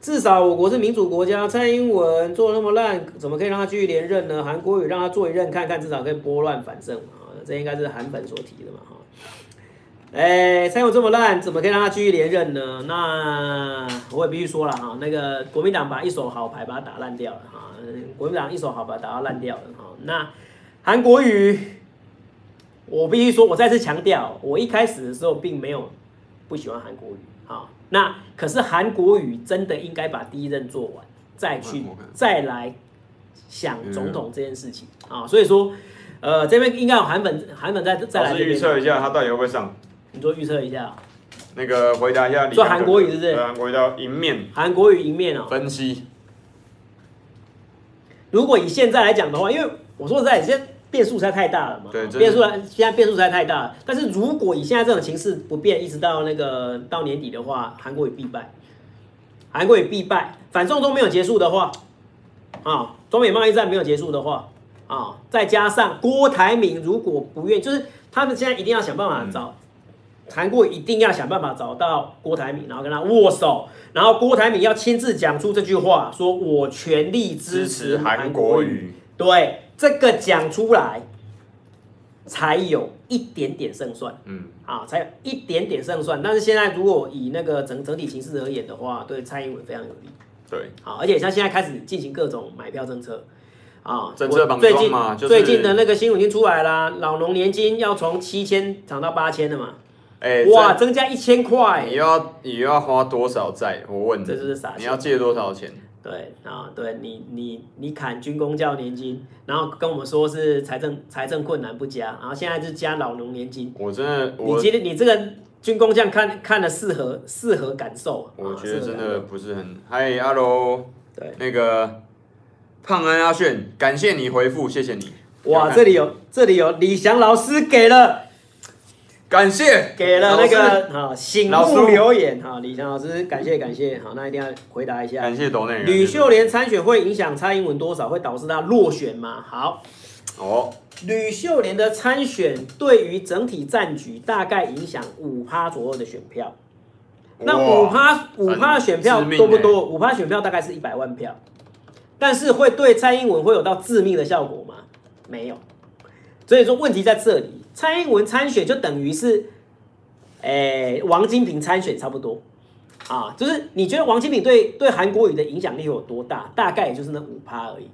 至少我国是民主国家，蔡英文做的那么烂，怎么可以让他继续连任呢？韩国瑜让他做一任看看，至少可以拨乱反正啊。这应该是韩粉所提的嘛哈。哎，蔡英文这么烂，怎么可以让他继续连任呢？那我也必须说了哈，那个国民党把一手好牌把他打烂掉了哈，国民党一手好牌打到烂掉了哈。那韩国瑜，我必须说，我再次强调，我一开始的时候并没有不喜欢韩国瑜哈。那可是韩国瑜真的应该把第一任做完，再去再来想总统这件事情啊。所以说，呃，这边应该有韩粉，韩粉再再来预测一下他到底会不会上。你做预测一下，那个回答一下。说韩国语是不是？韩国语叫赢面。韩国语赢面哦。分析。如果以现在来讲的话，因为我说实在，现在变数实在太大了嘛。对。变数来，现在变数实在太大了。但是如果以现在这种形势不变，一直到那个到年底的话，韩国语必败。韩国语必败。反正都没有结束的话，啊，中美贸易战没有结束的话，啊，再加上郭台铭如果不愿意，就是他们现在一定要想办法找。嗯韩国一定要想办法找到郭台铭，然后跟他握手，然后郭台铭要亲自讲出这句话，说我全力支持韩国瑜。对，这个讲出来，才有一点点胜算。嗯，啊，才有一点点胜算。但是现在如果以那个整整体形势而言的话，对蔡英文非常有利。对，好，而且像现在开始进行各种买票政策，啊，政策绑桩嘛，最近最近的那个新闻已经出来啦，老农年金要从七千涨到八千的嘛。哎，哇，增加一千块，你要你要花多少债？我问你，这就是傻钱。你要借多少钱？对啊，对你你你砍军工教年金，然后跟我们说是财政财政困难不加，然后现在就加老农年金。我真的，你觉得你这个军工匠看看了适合适合感受？我觉得真的不是很。嗨，阿罗，对，那个胖安阿炫，感谢你回复，谢谢你。哇，这里有这里有李翔老师给了。感谢给了那个好醒目留言哈，李强老师感谢感谢好，那一定要回答一下。感谢董内。吕秀莲参选会影响蔡英文多少？会导致他落选吗？好，哦，吕秀莲的参选对于整体战局大概影响五趴左右的选票。那五趴五趴的选票多不多？五趴选票大概是一百万票，但是会对蔡英文会有到致命的效果吗？没有。所以说问题在这里。蔡英文参选就等于是，诶、欸，王金平参选差不多，啊，就是你觉得王金平对对韩国瑜的影响力有多大？大概也就是那五趴而已，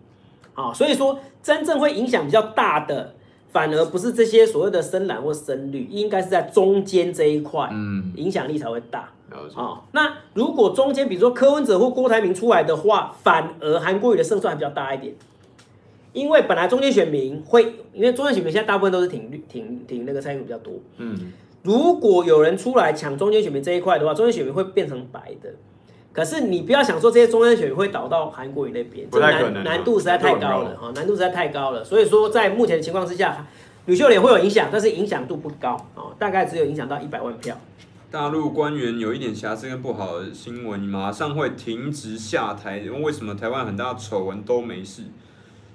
啊，所以说真正会影响比较大的，反而不是这些所谓的深蓝或深绿，应该是在中间这一块，嗯，影响力才会大，啊，那如果中间比如说柯文哲或郭台铭出来的话，反而韩国瑜的胜算还比较大一点。因为本来中间选民会，因为中间选民现在大部分都是挺绿、挺挺那个蔡英文比较多。嗯，如果有人出来抢中间选民这一块的话，中间选民会变成白的。可是你不要想说这些中间选民会倒到韩国瑜那边，这难难度实在太高了哈，难度实在太高了。所以说在目前的情况之下，吕秀莲会有影响，但是影响度不高啊，大概只有影响到一百万票。大陆官员有一点瑕疵跟不好的新闻，马上会停职下台。因为为什么台湾很大丑闻都没事？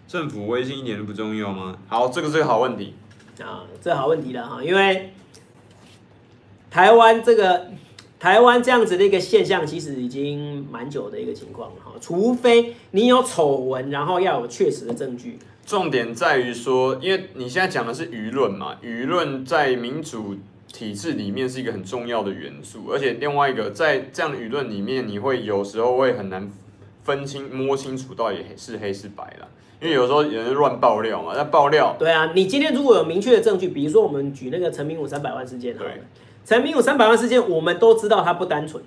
政府微信一点都不重要吗？好，这个是个好问题啊，这好问题了哈，因为台湾这个台湾这样子的一个现象，其实已经蛮久的一个情况了哈，除非你有丑闻，然后要有确实的证据，重点在于说，因为你现在讲的是舆论嘛，舆论在民主体制里面是一个很重要的元素，而且另外一个在这样的舆论里面，你会有时候会很难分清摸清楚到底是黑是白啦。因为有时候有人乱爆料嘛，那爆料。对啊，你今天如果有明确的证据，比如说我们举那个陈明武三百万事件，对，陈明武三百万事件，我们都知道他不单纯，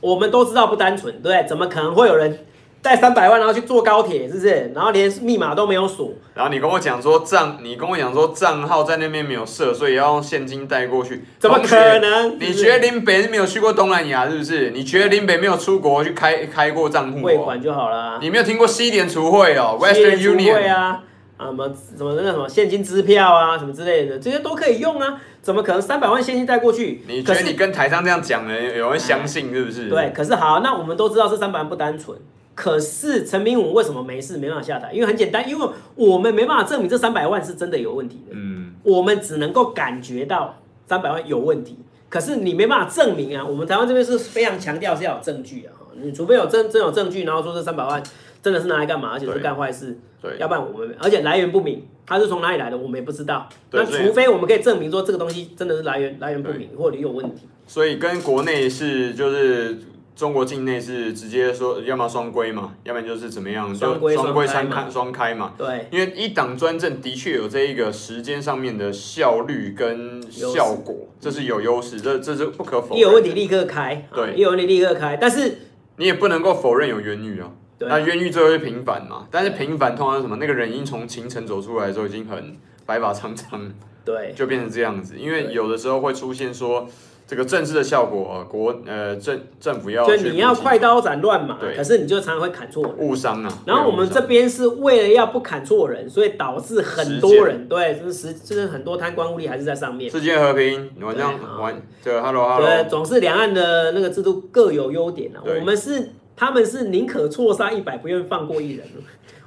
我们都知道不单纯，对？怎么可能会有人？带三百万，然后去坐高铁，是不是？然后连密码都没有锁。然后你跟我讲说账，你跟我讲说账号在那边没有设，所以要用现金带过去。怎么可能？你觉得林北是没有去过东南亚，是不是？你觉得林北没有出国去开开过账户？汇款就好了。你没有听过西点储汇哦，Western Union 啊，啊什么什么那个什么现金支票啊，什么之类的，这些都可以用啊。怎么可能三百万现金带过去？你觉得你跟台上这样讲的，有人相信是不是？对，可是好，那我们都知道是三百万不单纯。可是陈明武为什么没事没办法下台？因为很简单，因为我们没办法证明这三百万是真的有问题的。嗯，我们只能够感觉到三百万有问题，可是你没办法证明啊。我们台湾这边是非常强调是要有证据啊，你除非有真真有证据，然后说这三百万真的是拿来干嘛，而且是干坏事，对，要不然我们而且来源不明，它是从哪里来的，我们也不知道。那除非我们可以证明说这个东西真的是来源来源不明，或者有问题。所以跟国内是就是。中国境内是直接说，要么双规嘛，要不然就是怎么样，双规双规双开双开嘛。对，因为一党专政的确有这一个时间上面的效率跟效果，这是有优势，这这是不可否认。一有问题立刻开，对，一有问题立刻开，但是你也不能够否认有冤狱啊。那冤狱最后是平反嘛？但是平反通常是什么？那个人已经从秦城走出来的时候，已经很白发苍苍，对，就变成这样子。因为有的时候会出现说。这个政治的效果，国呃政政府要，就你要快刀斩乱麻，可是你就常常会砍错人，误伤啊。然后我们这边是为了要不砍错人，所以导致很多人对，就是实就是很多贪官污吏还是在上面。世界和平，你玩这样玩，这 Hello Hello，对，总是两岸的那个制度各有优点啊。我们是他们是宁可错杀一百，不愿放过一人。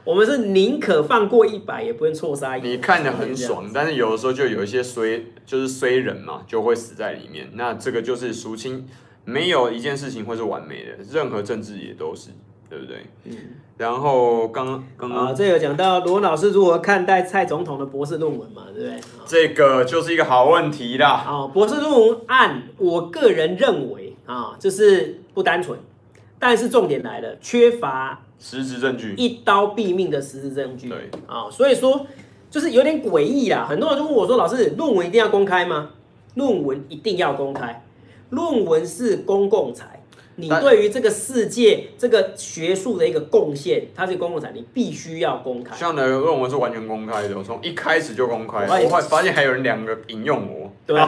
我们是宁可放过一百，也不愿错杀一。你看得很爽，但是有的时候就有一些衰，就是衰人嘛，就会死在里面。那这个就是孰轻，没有一件事情会是完美的，任何政治也都是，对不对？嗯。然后刚刚刚啊，这有讲到罗老师如何看待蔡总统的博士论文嘛，对不对？这个就是一个好问题啦。好，博士论文案，我个人认为啊，就是不单纯，但是重点来了，缺乏。实质证据，一刀毙命的实质证据。对啊、哦，所以说就是有点诡异啦。很多人就问我说：“老师，论文一定要公开吗？”论文一定要公开，论文是公共财，你对于这个世界这个学术的一个贡献，它是公共财，你必须要公开。像的论文是完全公开的，从一开始就公开。我还发现还有人两个引用我，对，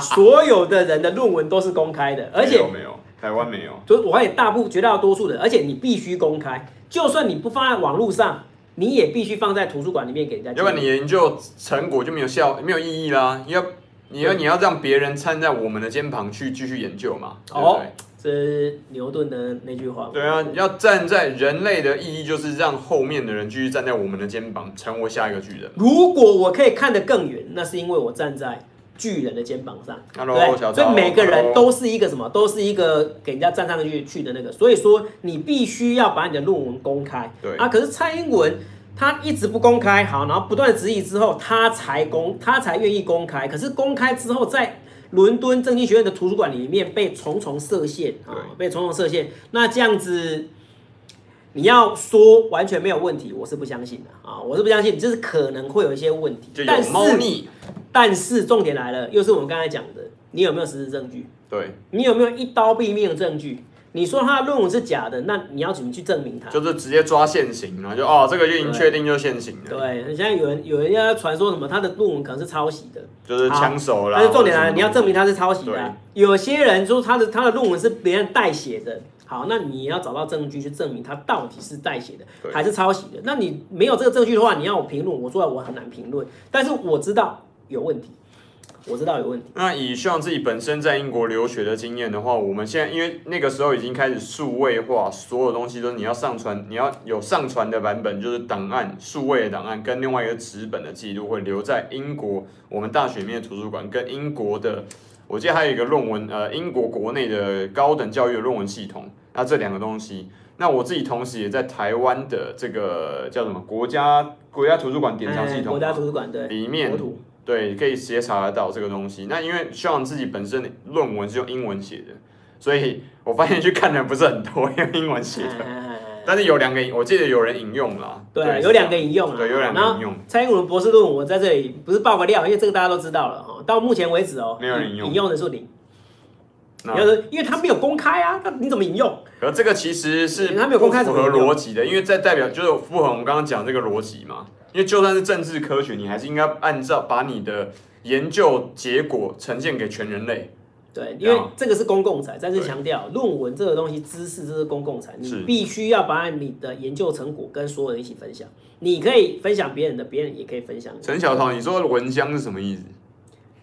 所有的人的论文都是公开的，而且没有，没有台湾没有，就我发现大部绝大多数的，而且你必须公开。就算你不放在网络上，你也必须放在图书馆里面给人家。要不然你研究成果就没有效，没有意义啦。你要，你要，你要让别人站在我们的肩膀去继续研究嘛？哦，这是牛顿的那句话。对啊，要站在人类的意义就是让后面的人继续站在我们的肩膀，成为下一个巨人。如果我可以看得更远，那是因为我站在。巨人的肩膀上，Hello, 对，所以每个人都是一个什么，都是一个给人家站上去去的那个。所以说，你必须要把你的论文公开。对啊，可是蔡英文他一直不公开，好，然后不断的质疑之后，他才公，他才愿意公开。可是公开之后，在伦敦政经学院的图书馆里面被重重设限啊，被重重设限。那这样子。你要说完全没有问题，我是不相信的啊！我是不相信，就是可能会有一些问题。就有猫腻。但是重点来了，又是我们刚才讲的，你有没有实质证据？对，你有没有一刀毙命的证据？你说他的论文是假的，那你要怎么去证明他？就是直接抓现行啊！就哦，这个就已经确定就现行了。对，现在有人有人要传说什么，他的论文可能是抄袭的，就是枪手啦。但是重点来了，你要证明他是抄袭的。有些人说他的他的论文是别人代写的。好，那你要找到证据去证明他到底是代写的还是抄袭的。那你没有这个证据的话，你要我评论，我说我很难评论。但是我知道有问题，我知道有问题。那以像自己本身在英国留学的经验的话，我们现在因为那个时候已经开始数位化，所有东西都你要上传，你要有上传的版本，就是档案数位的档案，跟另外一个纸本的记录会留在英国我们大学里面的图书馆，跟英国的。我记得还有一个论文，呃，英国国内的高等教育的论文系统，那这两个东西那我自己同时也在台湾的这个叫什么国家国家图书馆典藏系统，国家图书馆对里面对可以直接查得到这个东西。那因为 Sean 自己本身论文是用英文写的，所以我发现去看的人不是很多，用英文写的。但是有两个，我记得有人引用了。对，对有两个引用了。对，有两个引用。蔡英文博士论文，我在这里不是爆个料，因为这个大家都知道了哈。到目前为止哦，没有人引用，引用的是零。有的，因为他没有公开啊，那你怎么引用？而这个其实是他没有公开，符合逻辑的，因为在代表就是符合我们刚刚讲这个逻辑嘛。因为就算是政治科学，你还是应该按照把你的研究结果呈现给全人类。对，因为这个是公共财，再次强调，论文这个东西，知识这是公共财，你必须要把你的研究成果跟所有人一起分享。你可以分享别人的，别人也可以分享。陈小桃，你说蚊香是什么意思？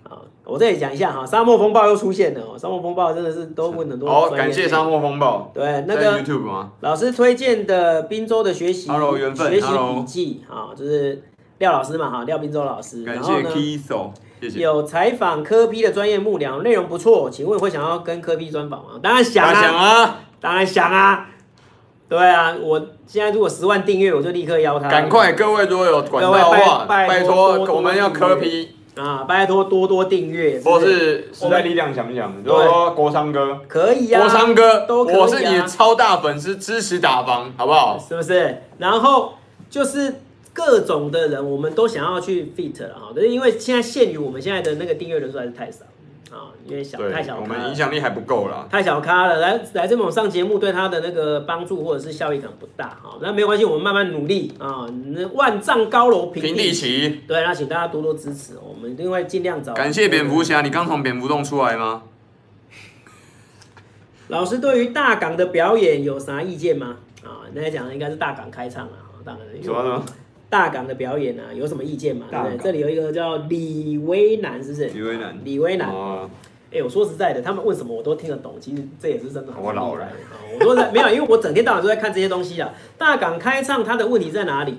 啊，我这里讲一下哈，沙漠风暴又出现了哦，沙漠风暴真的是都问很多。好，感谢沙漠风暴。对，那个 YouTube 吗？老师推荐的滨州的学习，Hello 缘分，学习笔记啊，就是廖老师嘛哈，廖滨州老师。感谢 Kiso。有采访柯 P 的专业幕僚，内容不错，请问会想要跟柯 P 专访吗？当然想啊，想啊，当然想啊。对啊，我现在如果十万订阅，我就立刻邀他。赶快，各位如果有管道的话，拜托，我们要柯 P 啊，拜托多多订阅。或是时代力量想不想？就说国商哥可以啊，国商哥都可以，我是你的超大粉丝，支持打房，好不好？是不是？然后就是。各种的人，我们都想要去 fit 了哈，但是因为现在限于我们现在的那个订阅人数还是太少啊，因为小太小，我们影响力还不够啦，太小咖了。来来这种上节目对他的那个帮助或者是效益可能不大哈，那没关系，我们慢慢努力啊。万丈高楼平地起，对，那请大家多多支持，我们另外尽量找。感谢蝙蝠侠，你刚从蝙蝠洞出来吗？老师对于大港的表演有啥意见吗？啊，那讲的应该是大港开唱了啊，大港的。什么什么？大港的表演啊，有什么意见吗？对不对？这里有一个叫李威南，是不是？李威南，李威南。哦。哎，我说实在的，他们问什么我都听得懂。其实这也是真的很。我老了。我 说没有，因为我整天到晚都在看这些东西啊。大港开唱，它的问题在哪里？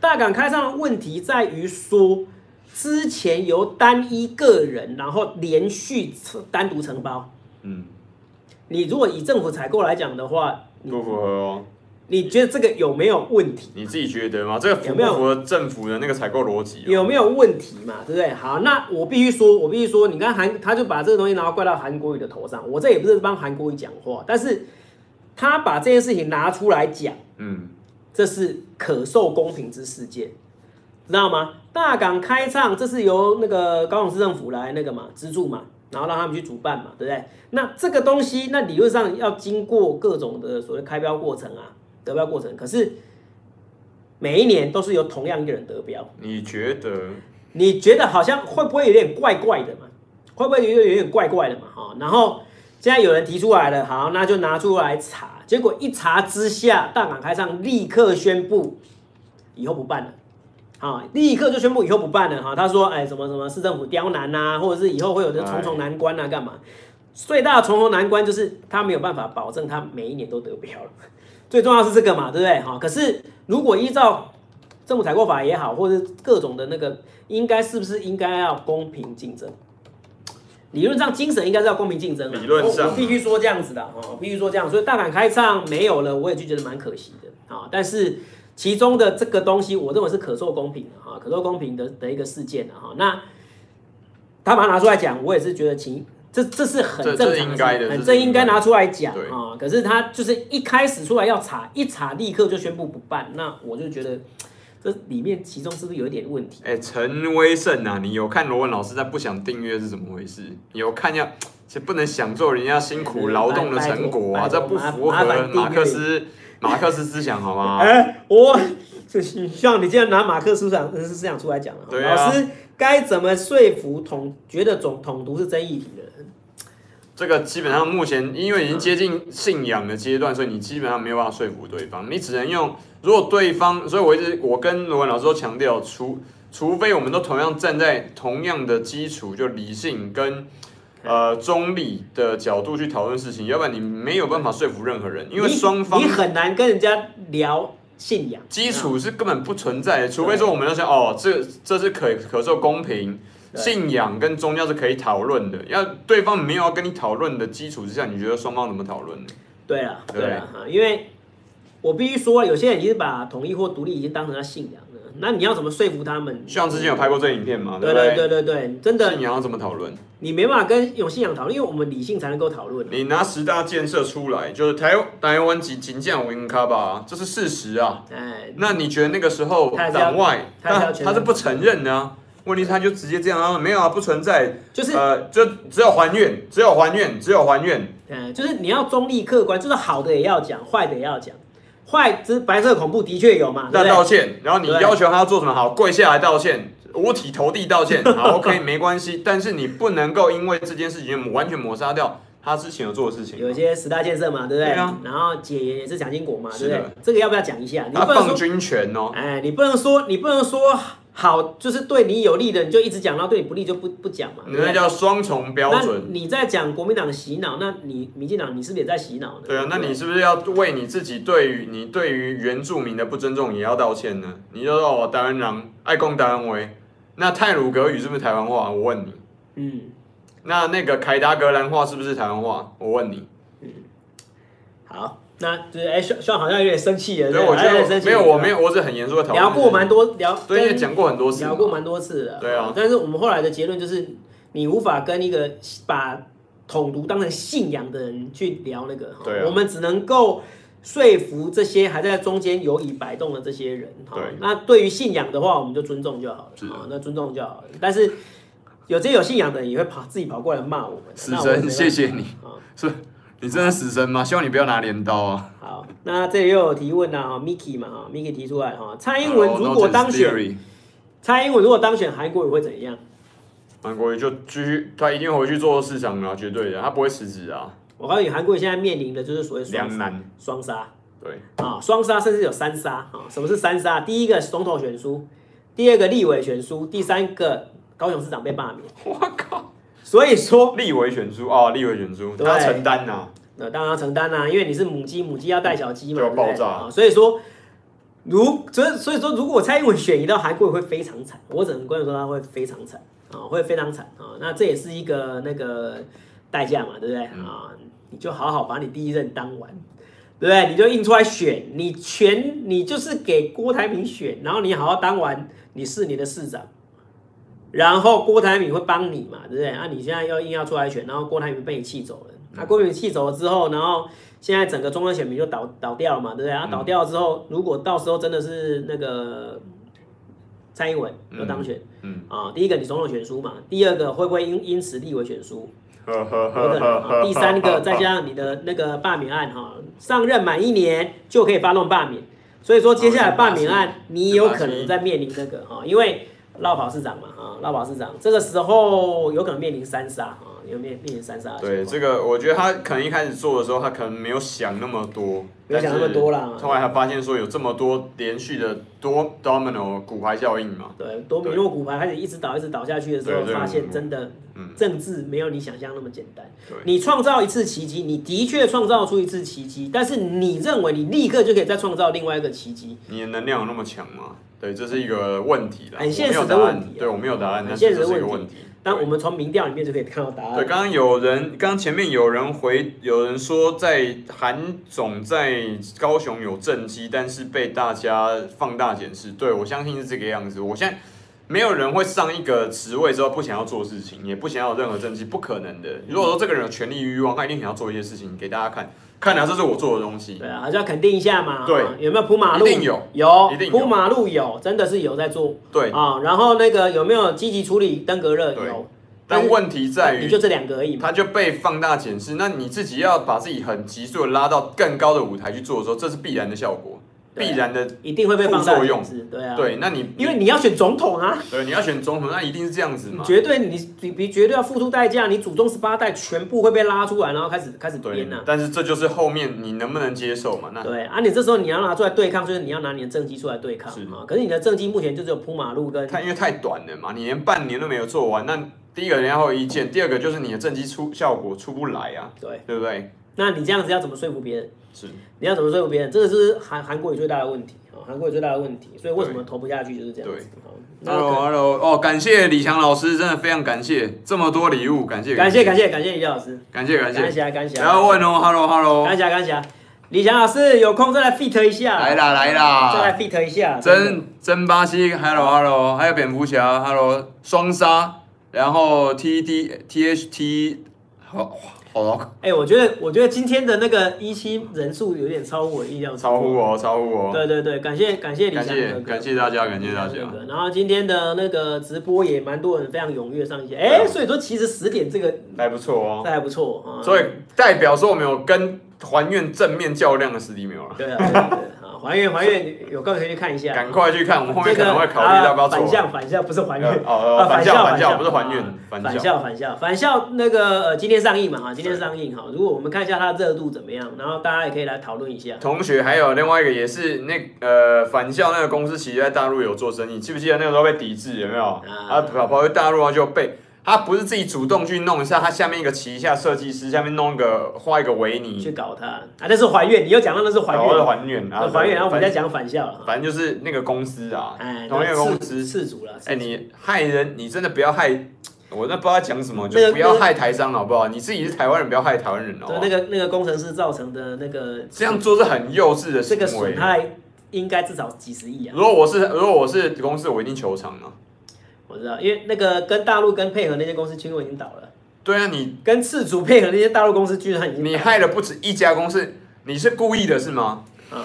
大港开唱的问题在于说，之前由单一个人，然后连续单独承包。嗯。你如果以政府采购来讲的话，不符合哦。你觉得这个有没有问题？你自己觉得吗？这个符不符合政府的那个采购逻辑？有没有问题嘛？对不对？好，那我必须说，我必须说，你看韩，他就把这个东西然后怪到韩国瑜的头上。我这也不是帮韩国瑜讲话，但是他把这件事情拿出来讲，嗯，这是可受公平之事件，知道吗？大港开唱，这是由那个高雄市政府来那个嘛资助嘛，然后让他们去主办嘛，对不对？那这个东西，那理论上要经过各种的所谓开标过程啊。得标过程，可是每一年都是由同样一个人得标。你觉得？你觉得好像会不会有点怪怪的嘛？会不会有有点怪怪的嘛？哈，然后现在有人提出来了，好，那就拿出来查。结果一查之下，大港开上立刻宣布以后不办了。好，立刻就宣布以后不办了。哈，他说，哎，什么什么市政府刁难呐，或者是以后会有这重重难关啊，干嘛？最大的重重难关就是他没有办法保证他每一年都得标了。最重要是这个嘛，对不对？哈，可是如果依照政府采购法也好，或者是各种的那个，应该是不是应该要公平竞争？理论上精神应该是要公平竞争。理论上，我必须说这样子的，哈，必须说这样。所以大胆开唱没有了，我也就觉得蛮可惜的啊。但是其中的这个东西，我认为是可受公平的哈，可受公平的的一个事件的哈。那他把它拿出来讲，我也是觉得其。这这是很正常的，的很正应该拿出来讲啊。可是他就是一开始出来要查，一查立刻就宣布不办，那我就觉得这里面其中是不是有一点问题？哎，陈威胜啊，你有看罗文老师在不想订阅是怎么回事？你有看要，其实不能享受人家辛苦劳动的成果啊，这不符合马克思马克思思想好吗？哎，我就希望你竟然拿马克思思想思想出来讲了，对啊、老师该怎么说服统觉得总统独是争议题的人？这个基本上目前因为已经接近信仰的阶段，所以你基本上没有办法说服对方，你只能用如果对方，所以我一直我跟罗文老师都强调，除除非我们都同样站在同样的基础，就理性跟呃中立的角度去讨论事情，要不然你没有办法说服任何人，因为双方你，你很难跟人家聊信仰，基础是根本不存在的，除非说我们要想哦，这这是可可受公平。信仰跟宗教是可以讨论的，要对方没有要跟你讨论的基础之下，你觉得双方怎么讨论呢？对啊，对啊，因为我必须说，有些人已经把统一或独立已经当成他信仰了。那你要怎么说服他们？像之前有拍过这影片嘛？对对对对对，真的。信仰要怎么讨论？你没办法跟有信仰讨论，因为我们理性才能够讨论。你拿十大建设出来，就是台台湾仅仅这样无卡吧，这是事实啊。哎，那你觉得那个时候党外他他是不承认呢啊？问题他就直接这样啊，没有啊，不存在，就是呃，就只有还愿，只有还愿，只有还愿。嗯，就是你要中立客观，就是好的也要讲，坏的也要讲。坏，之白色恐怖的确有嘛？那道歉，然后你要求他做什么？好，跪下来道歉，五体投地道歉，好，OK，没关系。但是你不能够因为这件事情完全抹杀掉他之前有做的事情。有一些十大建设嘛，对不对？对啊。然后解严也是蒋经国嘛，对不对？这个要不要讲一下？你不能说放军权哦。哎，你不能说，你不能说。好，就是对你有利的，你就一直讲，然后对你不利就不不讲嘛。你那叫双重标准。你在讲国民党的洗脑，那你民进党你是不是也在洗脑呢？对啊，那你是不是要为你自己对于你对于原住民的不尊重也要道歉呢？你就说我台湾人爱共台湾威，那泰鲁格语是不是台湾话？我问你。嗯。那那个凯达格兰话是不是台湾话？我问你。嗯。好。那就是哎，希望好像有点生气了，对，我觉得没有，我没有，我是很严肃的讨论。聊过蛮多聊，对，讲过很多次，聊过蛮多次的。对啊，但是我们后来的结论就是，你无法跟一个把统独当成信仰的人去聊那个。对，我们只能够说服这些还在中间犹豫摆动的这些人。对，那对于信仰的话，我们就尊重就好了。是啊，那尊重就好了。但是有这些有信仰的人也会跑自己跑过来骂我们。死神，谢谢你啊，是。你真的死神吗？希望你不要拿镰刀啊！好，那这里又有提问了哈，Miki 嘛哈，Miki 提出来哈，蔡英文如果当选，蔡英文如果当选，韩国瑜会怎样？韩国瑜就继续，他一定会回去做市长啊，绝对的，他不会辞职啊。我告诉你，韩国瑜现在面临的就是所谓两难双杀，对啊，双杀甚至有三杀啊。什么是三杀？第一个总统选输，第二个立委选输，第三个高雄市长被罢免。我靠！所以说，立委选书哦，立委选输，他承担呐。那当然承担呐，因为你是母鸡，母鸡要带小鸡嘛，就要爆炸。所以说，如所以所以说，如果蔡英文选一到韩国会非常惨，我只能跟你说他会非常惨啊，会非常惨啊。那这也是一个那个代价嘛，对不对啊？你就好好把你第一任当完，对不对？你就印出来选，你全你就是给郭台铭选，然后你好好当完，你是你的市长。然后郭台铭会帮你嘛，对不对？啊，你现在又硬要出来选，然后郭台铭被你气走了。那、啊、郭台铭气走了之后，然后现在整个中央选民就倒倒掉了嘛，对不对？啊，倒掉了之后，如果到时候真的是那个蔡英文要当选，啊，第一个你总统选输嘛，第二个会不会因因此立委选输？有可能啊。第三个再加上你的那个罢免案哈，上任满一年就可以发动罢免，所以说接下来罢免案你有可能在面临这个哈，因为。落跑市长嘛，啊，落跑市长，这个时候有可能面临三杀啊，有面面临三杀。对，这个我觉得他可能一开始做的时候，他可能没有想那么多，没有想那么多啦。后来他发现说有这么多连续的多 domino 骨牌效应嘛。对，多米诺骨牌开始一直倒一直倒下去的时候，发现真的政治没有你想象那么简单。你创造一次奇迹，你的确创造出一次奇迹，但是你认为你立刻就可以再创造另外一个奇迹？你的能量有那么强吗？对，这是一个问题啦，很现实的问题。对，我没有答案，很现实的问题。但我们从民调里面就可以看到答案。对，刚刚有人，刚刚前面有人回，有人说在韩总在高雄有政绩，但是被大家放大检视。对，我相信是这个样子。我现在没有人会上一个职位之后不想要做事情，也不想要有任何政绩，不可能的。如果说这个人有权力欲望，他一定想要做一些事情给大家看。看来这是我做的东西。对啊，还是要肯定一下嘛。对，有没有铺马路？一定有，有，一定铺马路有，真的是有在做。对啊，然后那个有没有积极处理登革热？有。但问题在于，你就这两个而已。他就被放大检视，那你自己要把自己很急速的拉到更高的舞台去做的时候，这是必然的效果。必然的，一定会被放作用，对啊，对，那你因为你要选总统啊，对，你要选总统，那一定是这样子嘛，绝对你你你绝对要付出代价，你祖宗十八代全部会被拉出来，然后开始开始编啊。但是这就是后面你能不能接受嘛？那对啊，你这时候你要拿出来对抗，就是你要拿你的政绩出来对抗是嘛。可是你的政绩目前就只有铺马路跟，它因为太短了嘛，你连半年都没有做完，那第一个人家会有意见，第二个就是你的政绩出效果出不来啊，对，对不对？那你这样子要怎么说服别人？是，你要怎么说服别人？这个是韩韩国语最大的问题啊。韩国语最大的问题，所以为什么投不下去就是这样子。Hello，Hello，哦，感谢李强老师，真的非常感谢这么多礼物，感谢，感谢，感谢，感谢李老师，感谢，感谢，感谢，感谢。不要问哦，Hello，Hello，感谢，感谢。李强老师有空再来 fit 一下，来啦来啦，再来 fit 一下。真真巴西，hello hello，还有蝙蝠侠，hello 双杀，然后 T D T H T，好。哦，哎，我觉得，我觉得今天的那个一期人数有点超乎我意料，超乎我，超乎我。对对对，感谢感谢李翔哥哥，感谢大家，感谢大家。然后今天的那个直播也蛮多人非常踊跃上线，哎，所以说其实十点这个还不错哦，这还不错啊。所以代表说我们有跟还愿正面较量的实力没有了？对啊，对对。还愿还愿，有空可以去看一下。赶快去看，我们后面可能会考虑要不要做。返校返校不是还愿哦，返校反校不是还愿，反向反向反向那个呃今天上映嘛哈，今天上映哈。如果我们看一下它的热度怎么样，然后大家也可以来讨论一下。同学还有另外一个也是那呃反校那个公司，其实在大陆有做生意，记不记得那个时候被抵制有没有？啊跑跑去大陆啊就被。他不是自己主动去弄一下，他下面一个旗下设计师下面弄一个画一个维尼去搞他啊，那是还愿，你又讲到那是还愿，是还愿啊，还愿，然后我们再讲返校，反正就是那个公司啊，哎，同一个公司次主了，哎，你害人，你真的不要害，我那不知道讲什么，就不要害台商好不好？你自己是台湾人，不要害台湾人哦。对，那个那个工程师造成的那个这样做是很幼稚的行为，这个损害应该至少几十亿啊。如果我是如果我是公司，我一定求偿啊。我知道，因为那个跟大陆跟配合那些公司，其实已经倒了。对啊，你跟次主配合那些大陆公司，居然已经你害了不止一家公司，你是故意的是吗？嗯，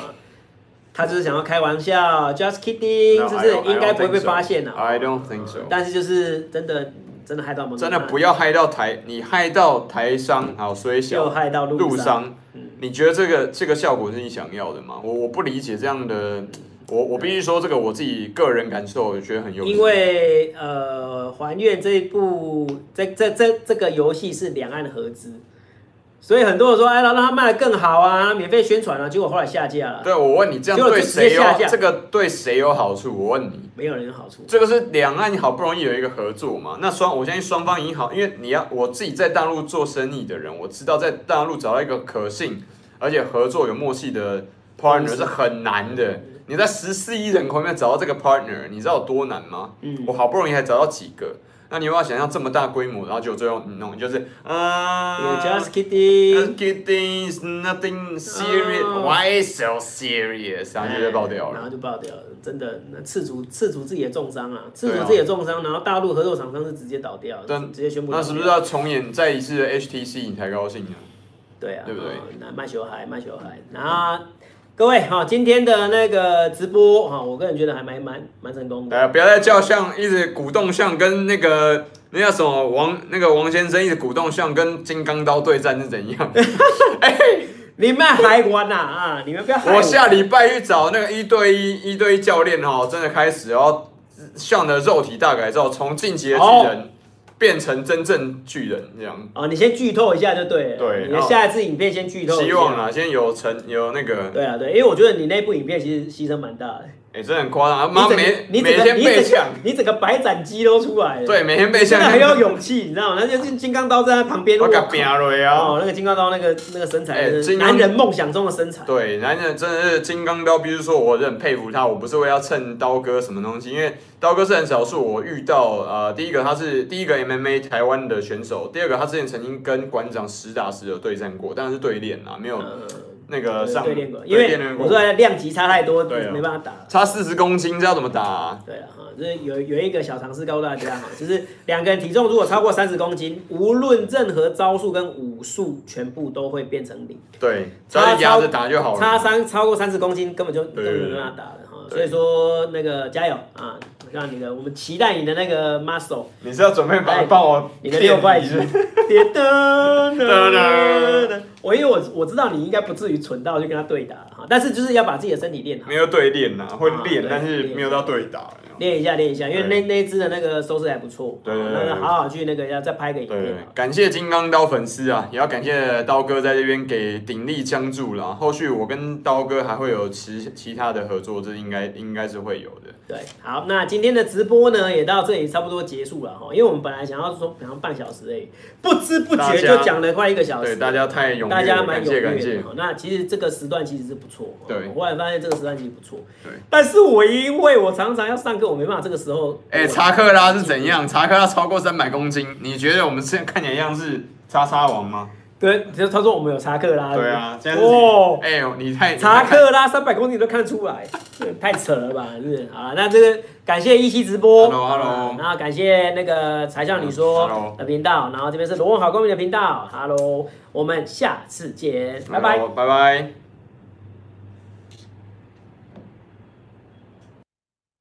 他就是想要开玩笑，just kidding，就是不是应该不会被发现的。I don't think so。但是就是真的真的害到我们，真的不要害到台，你害到台商，好，所以小又害到陆商。嗯，你觉得这个这个效果是你想要的吗？我我不理解这样的。我我必须说这个我自己个人感受，我觉得很有。因为呃，还愿这一部这这这这个游戏是两岸合资，所以很多人说，哎，让让他卖的更好啊，免费宣传啊，结果后来下架了。对，我问你，这样对谁有？这个对谁有好处？我问你，没有人有好处。这个是两岸好不容易有一个合作嘛？那双我相信双方已经好，因为你要我自己在大陆做生意的人，我知道在大陆找到一个可信而且合作有默契的 partner 是很难的。你在十四亿人口里面找到这个 partner，你知道有多难吗？嗯，我好不容易还找到几个，那你有没有想象这么大规模，然后就最后你弄就是啊，Just kidding，Just kidding，nothing serious，Why so serious？然后就被爆掉了，然后就爆掉了，真的，那次主次主自己也重伤啊，次主自己也重伤，然后大陆合作厂商是直接倒掉，直接宣布。那是不是要重演再一次的 HTC 你才高兴呢？对啊，对不对？那卖小孩，卖小孩，然后。各位哈，今天的那个直播哈，我个人觉得还蛮蛮蛮成功的。哎，不要再叫像一直鼓动像跟那个那叫什么王那个王先生一直鼓动像跟金刚刀对战是怎样？哎，你们还玩呐啊！你们不要。我下礼拜去找那个一对一一对一教练哈，真的开始要像的肉体大改造，从进击的巨人。变成真正巨人这样哦，你先剧透一下就对了。对，你的下一次影片先剧透。希望啦，先有成有那个。对啊，对，因为我觉得你那部影片其实牺牲蛮大的。哎，真的很夸张，妈每每天被抢，你整个白斩鸡都出来了。对，每天被抢，真的很有勇气，你知道吗？那就金刚刀在他旁边，我敢拼了呀！哦，那个金刚刀那个那个身材，男人梦想中的身材。对，男人真的是金刚刀，比如说我很佩服他，我不是为了蹭刀哥什么东西，因为刀哥是很少数我遇到呃，第一个他是第一个 MMA 台湾的选手，第二个他之前曾经跟馆长实打实的对战过，但是对练啊，没有。那个上对练过，因为我说量级差太多，没办法打。差四十公斤，这要怎么打啊？对啊，哈，就是有有一个小常识告诉大家哈，就是两个人体重如果超过三十公斤，无论任何招数跟武术，全部都会变成零。对，差压着打就好了。差三超过三十公斤，根本就根本没办法打了哈。所以说那个加油啊！让你的，我们期待你的那个 muscle。你是要准备帮帮我你的六块肌？噔噔噔！我因为我我知道你应该不至于蠢到就跟他对打哈，但是就是要把自己的身体练好。没有对练呐，会练，但是没有到对打。练一下，练一下，因为那那一支的那个收视还不错。对对对，那个好好去那个要再拍个影片。感谢金刚刀粉丝啊，也要感谢刀哥在这边给鼎力相助了。后续我跟刀哥还会有其其他的合作，这应该应该是会有的。对，好，那今天的直播呢也到这里差不多结束了哈，因为我们本来想要说讲半小时诶，不知不觉就讲了快一个小时。对，大家太踊跃，大家蛮踊跃的。感谢感谢。那其实这个时段其实是不错。对，我后来发现这个时段其实不错。对，但是我因为我常常要上课，我没办法这个时候。哎，查克拉是怎样？查克拉超过三百公斤，你觉得我们现在看起来像是叉叉王吗？对，就他说我们有查克拉。对啊，这样子。哦，哎呦，你太查克拉三百公斤都看得出来，太扯了吧？是不是？好，那这个感谢一期直播，Hello，Hello，然后感谢那个才向你说的频道，然后这边是罗文好公民的频道，Hello，我们下次见，拜拜，拜拜。